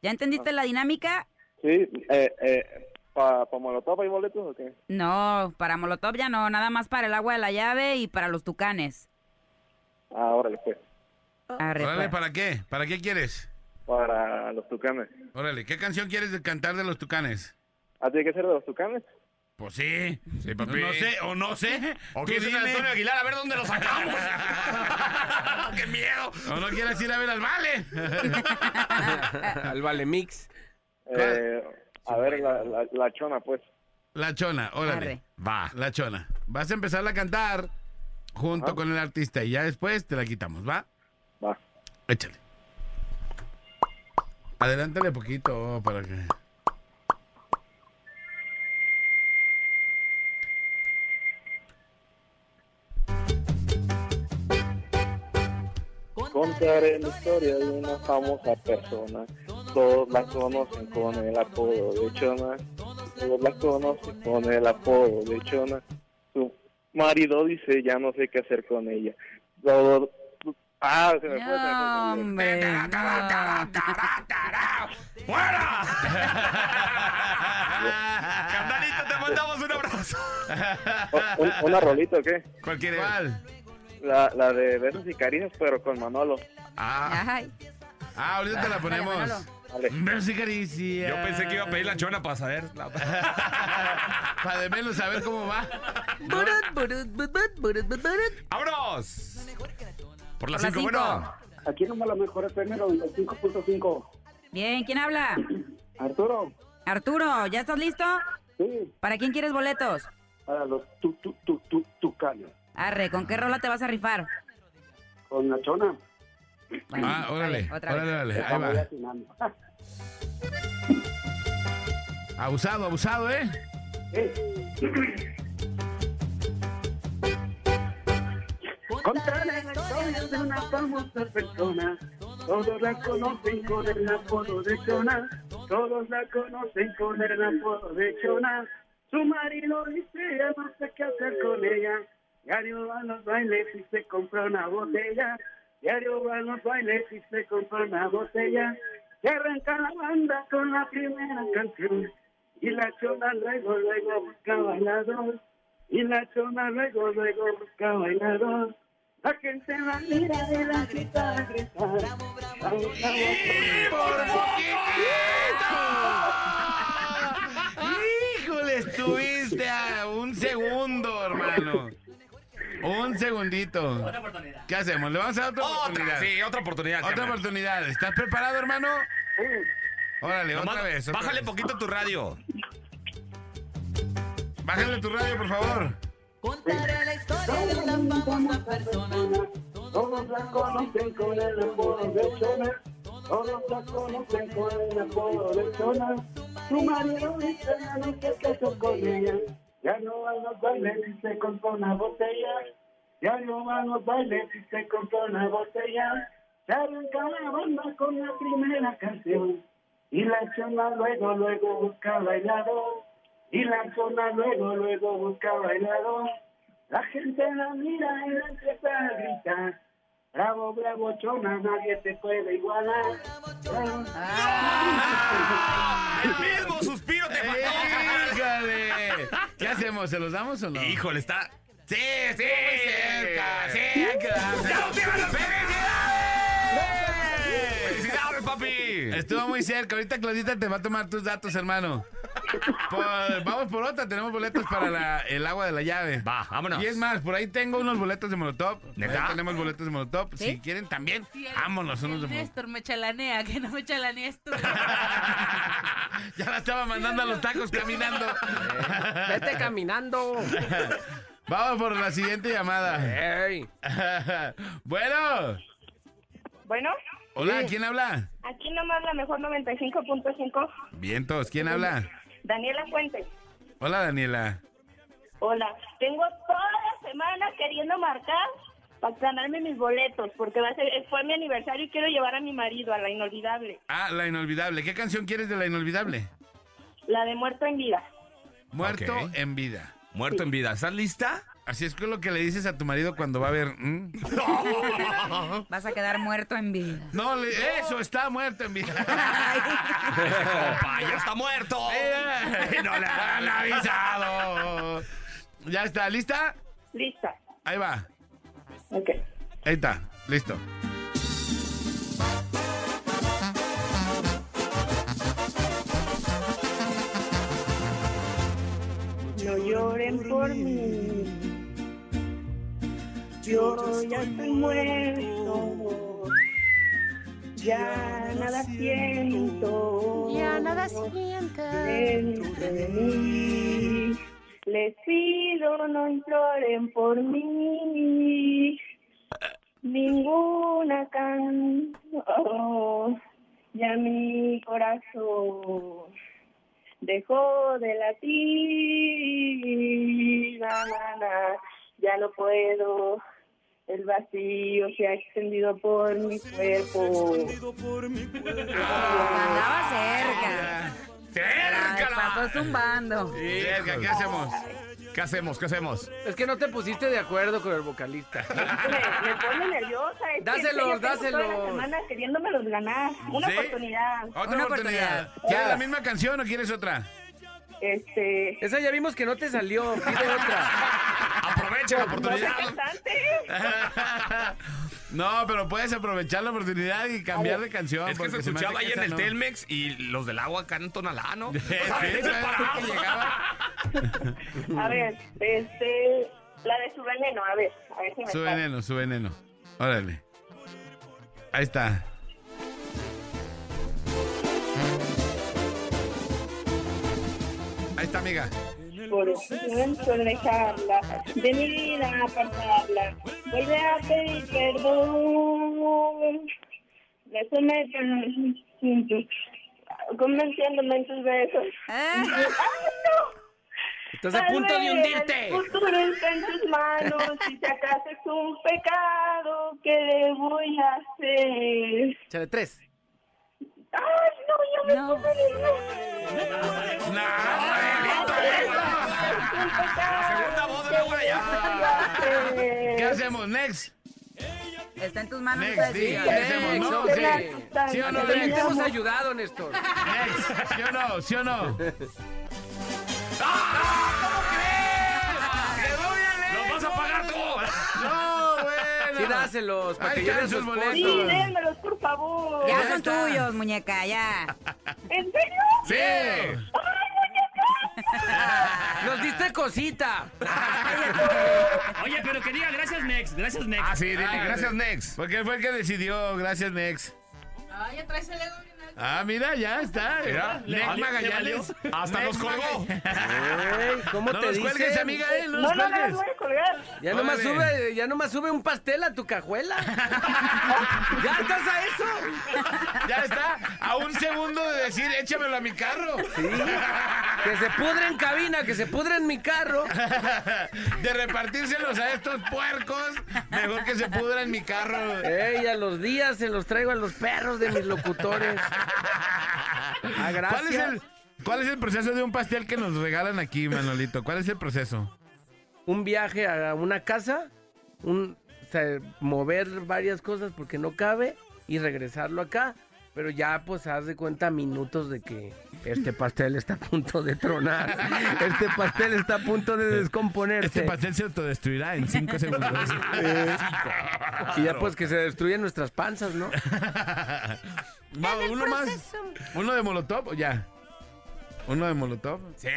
¿Ya entendiste la dinámica? Sí, eh, eh, ¿para pa Molotov hay boletos o qué? No, para Molotov ya no, nada más para el agua de la llave y para los tucanes. Ah, órale, pues. Arre, Órale, pues. ¿para qué? ¿Para qué quieres? Para los tucanes. Órale, ¿qué canción quieres cantar de los tucanes? ¿Ah, tiene que ser de los tucanes? Pues sí. Sí, papi. No sé, o no sé. ¿O Tú quieres ir a dime. Antonio Aguilar a ver dónde lo sacamos? ¡Qué miedo! ¿O no quieres ir a ver al Vale? Al Vale Mix. Eh, a ver, la, la, la chona, pues. La chona, órale. Arre. Va, la chona. Vas a empezar a cantar junto con el artista y ya después te la quitamos, ¿va? Va. Échale. Adelántale poquito para que... Contaré la historia de una famosa persona. Todos la conocen con el apodo de Chona. Todos la conocen con el apodo de Chona. Su marido dice, ya no sé qué hacer con ella. Todo... Ah, se me fue. No, hombre. ¡Fuera! Carnalito, te mandamos un abrazo. Un- ¿Una rolita o qué? ¿Cuál quieres? ¿Cuál? La, la de besos y caricias, pero con Manolo. Ah, Ay, Ah, ahorita te la ponemos. Vale. Besos y caricias. yo pensé que iba a pedir la chona para saber. Para de menos saber cómo va. Burut, burut, burut, burut, burut. ¡Vámonos! Por las Por las 5, bueno. Aquí nomás la mejor FM 95.5. Bien, ¿quién habla? Arturo, Arturo, ¿ya estás listo? sí, ¿Para quién quieres boletos? para los tu, tu, tu, tu, tucanos. Arre, ¿con qué rola te vas a rifar? Con la chona. Bueno, Ah, órale, otra órale, vez. órale. Ahí Está muy va. Abusado, abusado, ¿eh? Contaré la historia de una famosa persona. Todos la conocen con el apodo de Chona. Todos la conocen con el apodo de Chona. Su marido dice, ya no sé qué hacer con ella. Diario va a los bailes y se compra una botella. Diario va a los bailes y se compra una botella. Se arranca la banda con la primera canción. Y la chona luego, luego busca bailador. Y la chona luego, luego busca bailador. La gente la mira y la grita, grita. Vamos, vamos, ¡Híjole! Estuviste a un segundo, hermano. Un segundito. ¿Qué hacemos? ¿Le vamos a dar otra, Otra, oportunidad? sí, otra oportunidad. Otra oportunidad. ¿Estás preparado, hermano? Órale, Nomás otra vez. otra Bájale vez. poquito tu radio. Bájale tu radio, por favor. Contaré la historia de una famosa persona. Todos la conocen con el apodo de Chona. Todos la conocen con el apodo de Chona. Su marido dice, sé qué hacer con ella. Ya no van los bailes y se compra una botella. Ya no van los bailes y se compra una botella. Se arranca la banda con la primera canción. Y la chona luego, luego busca bailador. Y la chona luego, luego busca bailador. La gente la mira y la empieza a gritar. Bravo, bravo, chona, nadie te puede igualar. Bravo. El mismo. ¿Qué hacemos? ¿Se los damos o no? Híjole, está. Sí, sí. Muy cerca. Sí, hay que dárselo. ¡Felicidades, papi! Estuvo muy cerca. Ahorita Claudita te va a tomar tus datos, hermano. Por- vamos por otra. Tenemos boletos para la- el agua de la llave. Va, vámonos. Y es más, por ahí tengo unos boletos de Molotov. ¿Neta? Ahí tenemos boletos de Molotov. ¿Sí? Si quieren también, Sí, el- vámonos unos de. Néstor me chalanea, que no me chalanees tú. Ya la estaba mandando a los tacos caminando. Vete caminando. Vamos por la siguiente llamada. Bueno. Bueno, Hola, ¿quién habla? aquí nomás la mejor 95.5. Vientos, ¿quién habla? Daniela Fuentes. Hola, Daniela. Hola. Tengo toda la semana queriendo marcar para ganarme mis boletos, porque va a ser, fue mi aniversario y quiero llevar a mi marido a la inolvidable, Ah, La Inolvidable. ¿Qué canción quieres de La Inolvidable? la de Muerto en Vida. Muerto en vida. Muerto en vida. ¿Estás lista? Así es que lo que le dices a tu marido cuando va a ver. ¿mm? Vas a quedar muerto en vida. No, le- eso está muerto en vida. Compa, ya está muerto. Eh, no le han avisado. Ya está, ¿lista? Lista. Ahí va. Ok. Ahí está, listo. No lloren por mí. Yo ya estoy muerto. Ya nada siento. Ya nada siento. Dentro de mí. Les pido no imploren por mí. Ninguna canción. Ya mi corazón dejó de latir. Na, na, na. Ya no puedo. El vacío se ha extendido por mi cuerpo. Andaba cerca. Ay, ¡Cerca! pasó zumbando. Cerca, ¿qué hacemos? ¿Qué hacemos? ¿Qué hacemos? Es que no te pusiste de acuerdo con el vocalista. Me, me pone nerviosa. Es que Dáselos, tengo Toda dáselos. la semana queriéndomelos ganar. Una ¿Sí? oportunidad. Otra Una oportunidad. oportunidad. ¿Quieres Ah. la misma canción o quieres otra? Este. Esa ya vimos que no te salió. Pide otra. Aprovecha la No sé oportunidad. No, pero puedes aprovechar la oportunidad y cambiar de canción. Es que se escuchaba ahí que en el no. Telmex y los del agua acá en Tonalá, ¿no? Sí, ¿sabes que llegaba? A ver, este. La de su veneno, a ver. A ver si me Su sale. veneno, su veneno. Órale. Ahí está. Ahí está, amiga. Por eso de dejarla, de mi vida apartarla. Vuelve a pedir perdón. Eso me convenciéndome en tus besos. Ah. ¡Ay, no! Estás a punto de hundirte. El futuro está en tus manos. Si te acaso es un pecado, ¿qué le voy a hacer? Échale tres. Ay, no, ya me No. puse nerviosa. segunda voz de ya. ¿Qué hacemos? Next. Está en tus manos Next, esa sí. ¿qué hacemos? ¿No? Sí. Sí. ¿Sí o no, Te Next? hemos ayudado, Néstor. Next. ¿Sí o no? ¿Sí o no? ¡Los Sí, dáselos, para que lleven sus esposo. Sí, boletos. démelos, por favor. Ya, Ya son está. tuyos, muñeca, ya. ¿En serio? Sí. Nos diste cosita. Oye, pero que diga gracias, Next. Gracias, Next. Ah, sí, dile, gracias, Next. Porque fue el que decidió. Gracias, Next. Ay, ya traes el dedo. Ah, mira, ya está. Mira, Magallanes. Hasta nos colgó. Ey, ¿Cómo No te nos cuelgues, dicen? amiga, eh. No No, nos no, no, no voy a colgar. Ya nomás Órale. sube, ya nomás sube un pastel a tu cajuela. ¿Ya estás a eso? Ya está. A un segundo de decir, échamelo a mi carro. Sí. Que se pudre en cabina, que se pudre en mi carro. De repartírselos a estos puercos, mejor que se pudra en mi carro. Ey, a los días se los traigo a los perros de mis locutores. Ah, gracias. ¿Cuál es, el, ¿Cuál es el proceso de un pastel que nos regalan aquí, Manolito? ¿Cuál es el proceso? Un viaje a una casa, un, o sea, mover varias cosas porque no cabe y regresarlo acá. Pero ya, pues, haz de cuenta minutos de que este pastel está a punto de tronar. Este pastel está a punto de descomponerse. Este pastel se autodestruirá en 5 segundos. Y ya, pues, que se destruyen nuestras panzas, ¿no? Va, uno más. ¿Uno de Molotov o ya? ¿Uno de Molotov? Sí,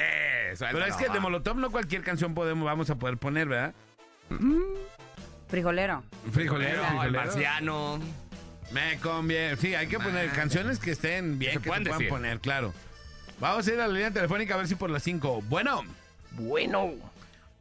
Pero es que de Molotov no cualquier canción podemos, vamos a poder poner, ¿verdad? Frijolero. Frijolero, No, el frijolero. marciano. Me conviene. Sí, hay que poner canciones que estén bien, Se que puedan se puedan decir. poner, claro. Vamos a ir a la línea telefónica a ver si por las 5. Bueno. Bueno.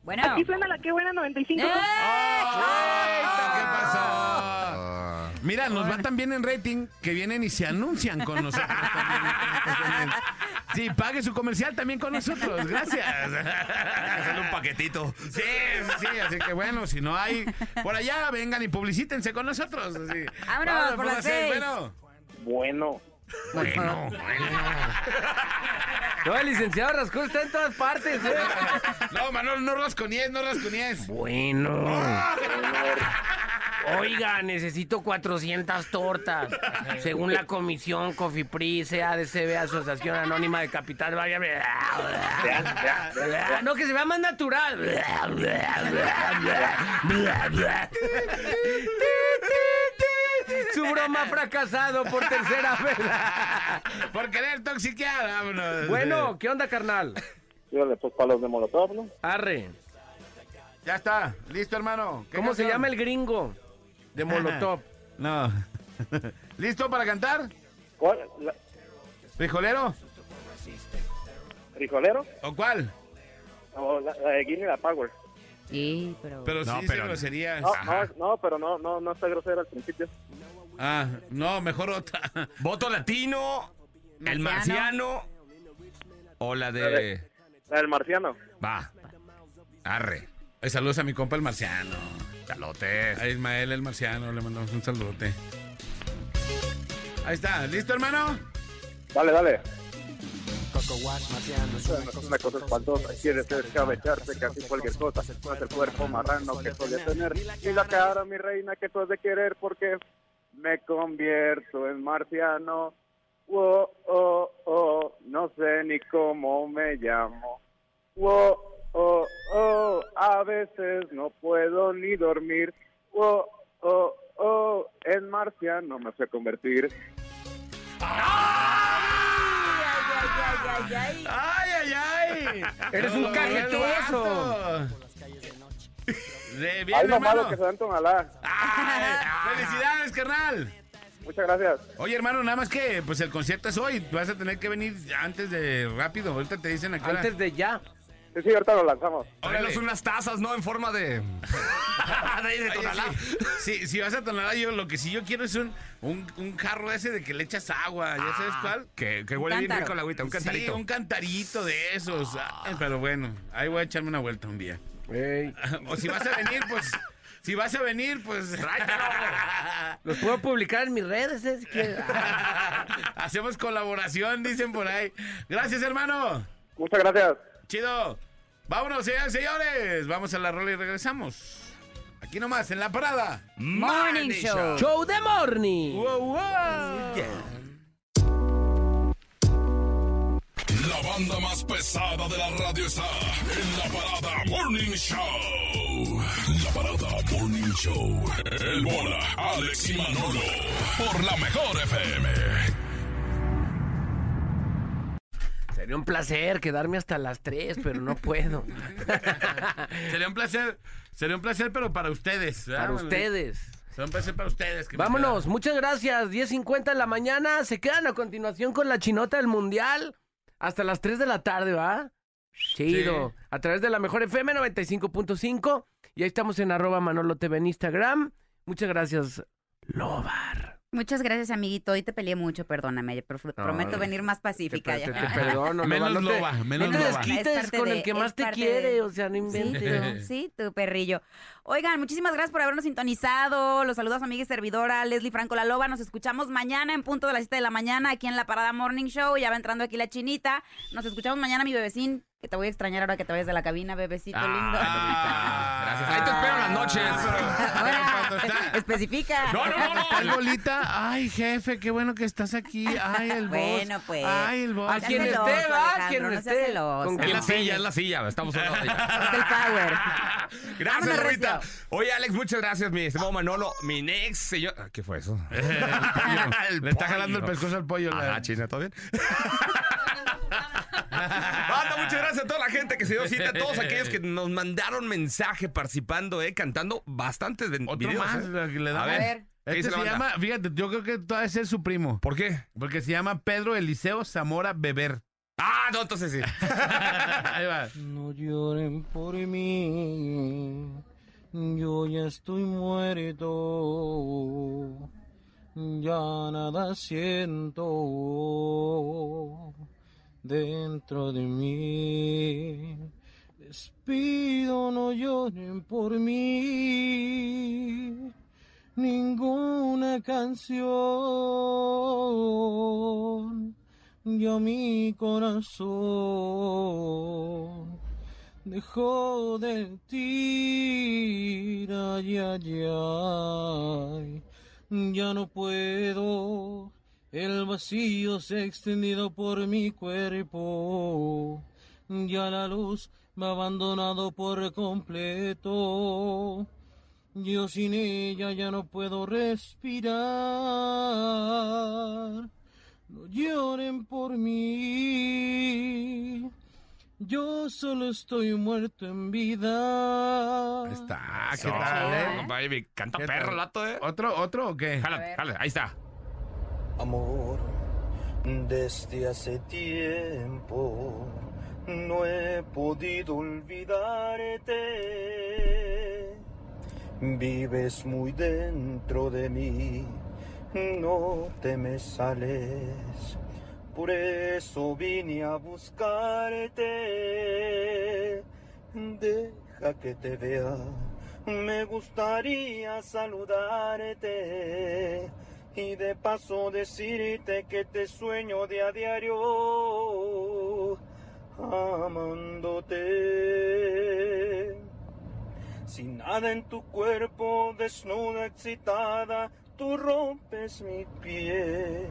Bueno. Aquí suena la que buena 95. ¡Eh! ¿Qué pasó? Mira, nos va tan bien en rating que vienen y se anuncian con nosotros también. Sí, pague su comercial también con nosotros. Gracias. Hacerle un paquetito. Sí, sí, sí, así que bueno, si no hay por allá, vengan y publicítense con nosotros. Así. Vámonos, por las seis. Bueno. Bueno, Bueno, No, el licenciado Rascón está en todas partes, ¿eh? No, Manolo, no rasconies, no rasconies. Bueno. Oiga, necesito 400 tortas. Según la comisión Cofipri, CADCB, Asociación Anónima de Capital Variable. No, que se vea más natural. Su broma ha fracasado por tercera vez. Por querer toxiquear, vámonos. Bueno, ¿qué onda, carnal? dígale pues para los de Molotov, ¿no? Arre. Ya está, listo, hermano. ¿Qué ¿Cómo se llama el gringo de Molotov? No. ¿Listo para cantar? ¿Cuál? La- ¿Frijolero? ¿Frijolero? ¿O cuál? O la, la de la Power. Sí, pero... Pero sí, No, sí, pero- groserías. No, no, no, pero no, no, no está grosera al principio. Ah, no, mejor otra. Voto latino, el marciano o la de... La del marciano. Va. Arre. Ay, saludos a mi compa el marciano. Chalotes. A Ismael el marciano, le mandamos un saludote. Ahí está, ¿listo, hermano? Dale, dale. Una cosa espantosa, quiere ser cabecharse casi cualquier cosa. No es el cuerpo marrano que suele tener. Y la cara, mi reina, que tú has de querer porque me convierto en marciano. Oh, oh, oh, no sé ni cómo me llamo. Oh, oh, oh, a veces no puedo ni dormir. Oh, oh, oh, en marciano me a convertir. Ay, ay, ay, ay, ay. ¡Ay! Eres un vato. De bien, Ay, malo hermano. que se dan tonalá. Ay, ¡Felicidades, carnal! Muchas gracias. Oye, hermano, nada más que pues el concierto es hoy. Vas a tener que venir antes de rápido. Ahorita te dicen a qué hora. Antes de ya. Sí, sí, ahorita lo lanzamos. Tráenos unas tazas, ¿no? En forma de... De Tonalá. sí, sí, si vas a Tonalá, yo lo que sí yo quiero es un, un, un jarro ese de que le echas agua, ¿ya sabes cuál? Que, que huele bien rico la agüita, un cantarito. Sí, un cantarito de esos. Ay, pero bueno, ahí voy a echarme una vuelta un día. O si vas a venir, pues... Si vas a venir, pues... Los puedo publicar en mis redes, ¿eh? Si quieres. Hacemos colaboración, dicen por ahí. Gracias, hermano. Muchas gracias. Chido. Vámonos, señores, señores. Vamos a la rola y regresamos. Aquí nomás, en la parada. Morning Show. Show de morning. Wow, wow. La banda más pesada de la radio está en la parada Morning Show. La parada Morning Show. El bola, Alex y Manolo. Por la mejor FM. Sería un placer quedarme hasta las 3, pero no puedo. Sería un placer, sería un placer, pero para ustedes. ¿verdad? Para ustedes. Sería un placer para ustedes. que Vámonos, muchas gracias. 10.50 de la mañana. Se quedan a continuación con la chinota del mundial. Hasta las 3 de la tarde, ¿va? Chido. A través de la mejor FM 95.5. Y ahí estamos en arroba Manolo TV en Instagram. Muchas gracias, Lobar. Muchas gracias, amiguito. Hoy te peleé mucho, perdóname. pero prometo venir más pacífica Te, ya. te perdono, Menos no loba, menos no te loba. desquites Es parte con de- el que más te quiere, de- o sea, no Sí, inventes. sí, tu perrillo. Oigan, muchísimas gracias por habernos sintonizado. Los saludos amiga y servidora Leslie Franco La Loba. Nos escuchamos mañana en punto de las 7 de la mañana aquí en la Parada Morning Show. Ya va entrando aquí la chinita. Nos escuchamos mañana, mi bebecín, que te voy a extrañar ahora que te vayas de la cabina, bebecito lindo. Gracias. Ahí te espero en las noches. Ahora, especifica. No, no, no, no. Ay, bolita. Ay, jefe, qué bueno que estás aquí. Ay, el boss. Bueno, pues. Ay, el boss. A quien esté, va, quien no esté. Con Es quien la silla, es la silla. Estamos hablando de ella. Es el power. Gracias, Vámonos, Oye, Alex, muchas gracias, mi estimado Manolo. Mi next señor. Ah, ¿Qué fue eso? El Le está pollo. jalando el pescozo al pollo. la- Ajá, China, ¿todo bien? Banda, muchas gracias a toda la gente que se dio cita, a todos aquellos que nos mandaron mensaje participando, eh, cantando bastantes de Otro videos. más eh. la que le A damos. ver, ver. ¿qué Este se banda? llama, fíjate, yo creo que todavía es su primo. ¿Por qué? Porque se llama Pedro Eliseo Zamora Beber. Ah, no, entonces sí. Ahí va. No lloren por mí, yo ya estoy muerto, ya nada siento dentro de mí. Despido, no lloren por mí, ninguna canción, ya mi corazón dejó de ay, ay. ya no puedo, el vacío se ha extendido por mi cuerpo, ya la luz me ha abandonado por completo. Yo sin ella ya no puedo respirar. Yo solo estoy muerto en vida. Ahí está, ¿qué tal, eh? Baby, canta ¿Qué perro, tal? lato, eh. ¿Otro, otro o qué? Jálate, jálate, ahí está. Amor, desde hace tiempo no he podido olvidarte. Vives muy dentro de mí, no te me sales. Por eso vine a buscarte. Deja que te vea, me gustaría saludarte y de paso decirte que te sueño de a diario amándote. Sin nada en tu cuerpo, desnuda, excitada, tú rompes mi pie.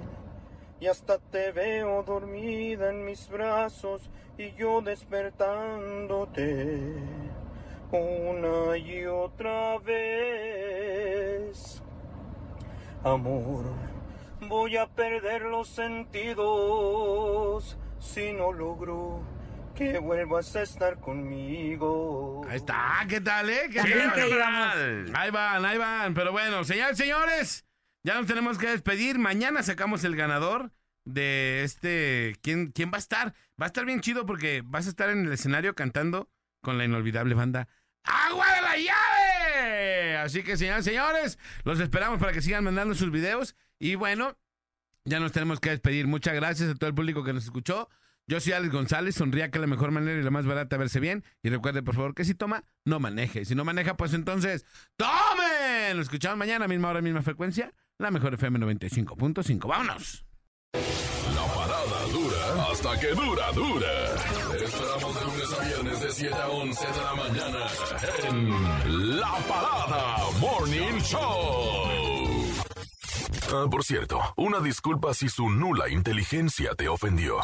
Y hasta te veo dormida en mis brazos y yo despertándote una y otra vez. Amor, voy a perder los sentidos si no logro que vuelvas a estar conmigo. Ahí está, ¿qué tal, eh? ¿Qué También tal? que íbamos. Ahí van, ahí van. Pero bueno, señores, señores, ya nos tenemos que despedir. Mañana sacamos el ganador de este. ¿Quién, quién va a estar? Va a estar bien chido porque vas a estar en el escenario cantando con la inolvidable banda ¡Agua de la llave! Así que, señores, señores, los esperamos para que sigan mandando sus videos. Y bueno, ya nos tenemos que despedir. Muchas gracias a todo el público que nos escuchó. Yo soy Alex González, sonría que la mejor manera y la más barata verse bien. Y recuerde, por favor, que si toma, no maneje. Si no maneja, pues entonces, ¡tomen! Nos escuchamos mañana, misma hora, misma frecuencia. La mejor FM 95.5. ¡Vámonos! La parada dura hasta que dura, dura. Esperamos de lunes a viernes de 7 a 11 de la mañana en La Parada Morning Show. Ah, por cierto, una disculpa si su nula inteligencia te ofendió.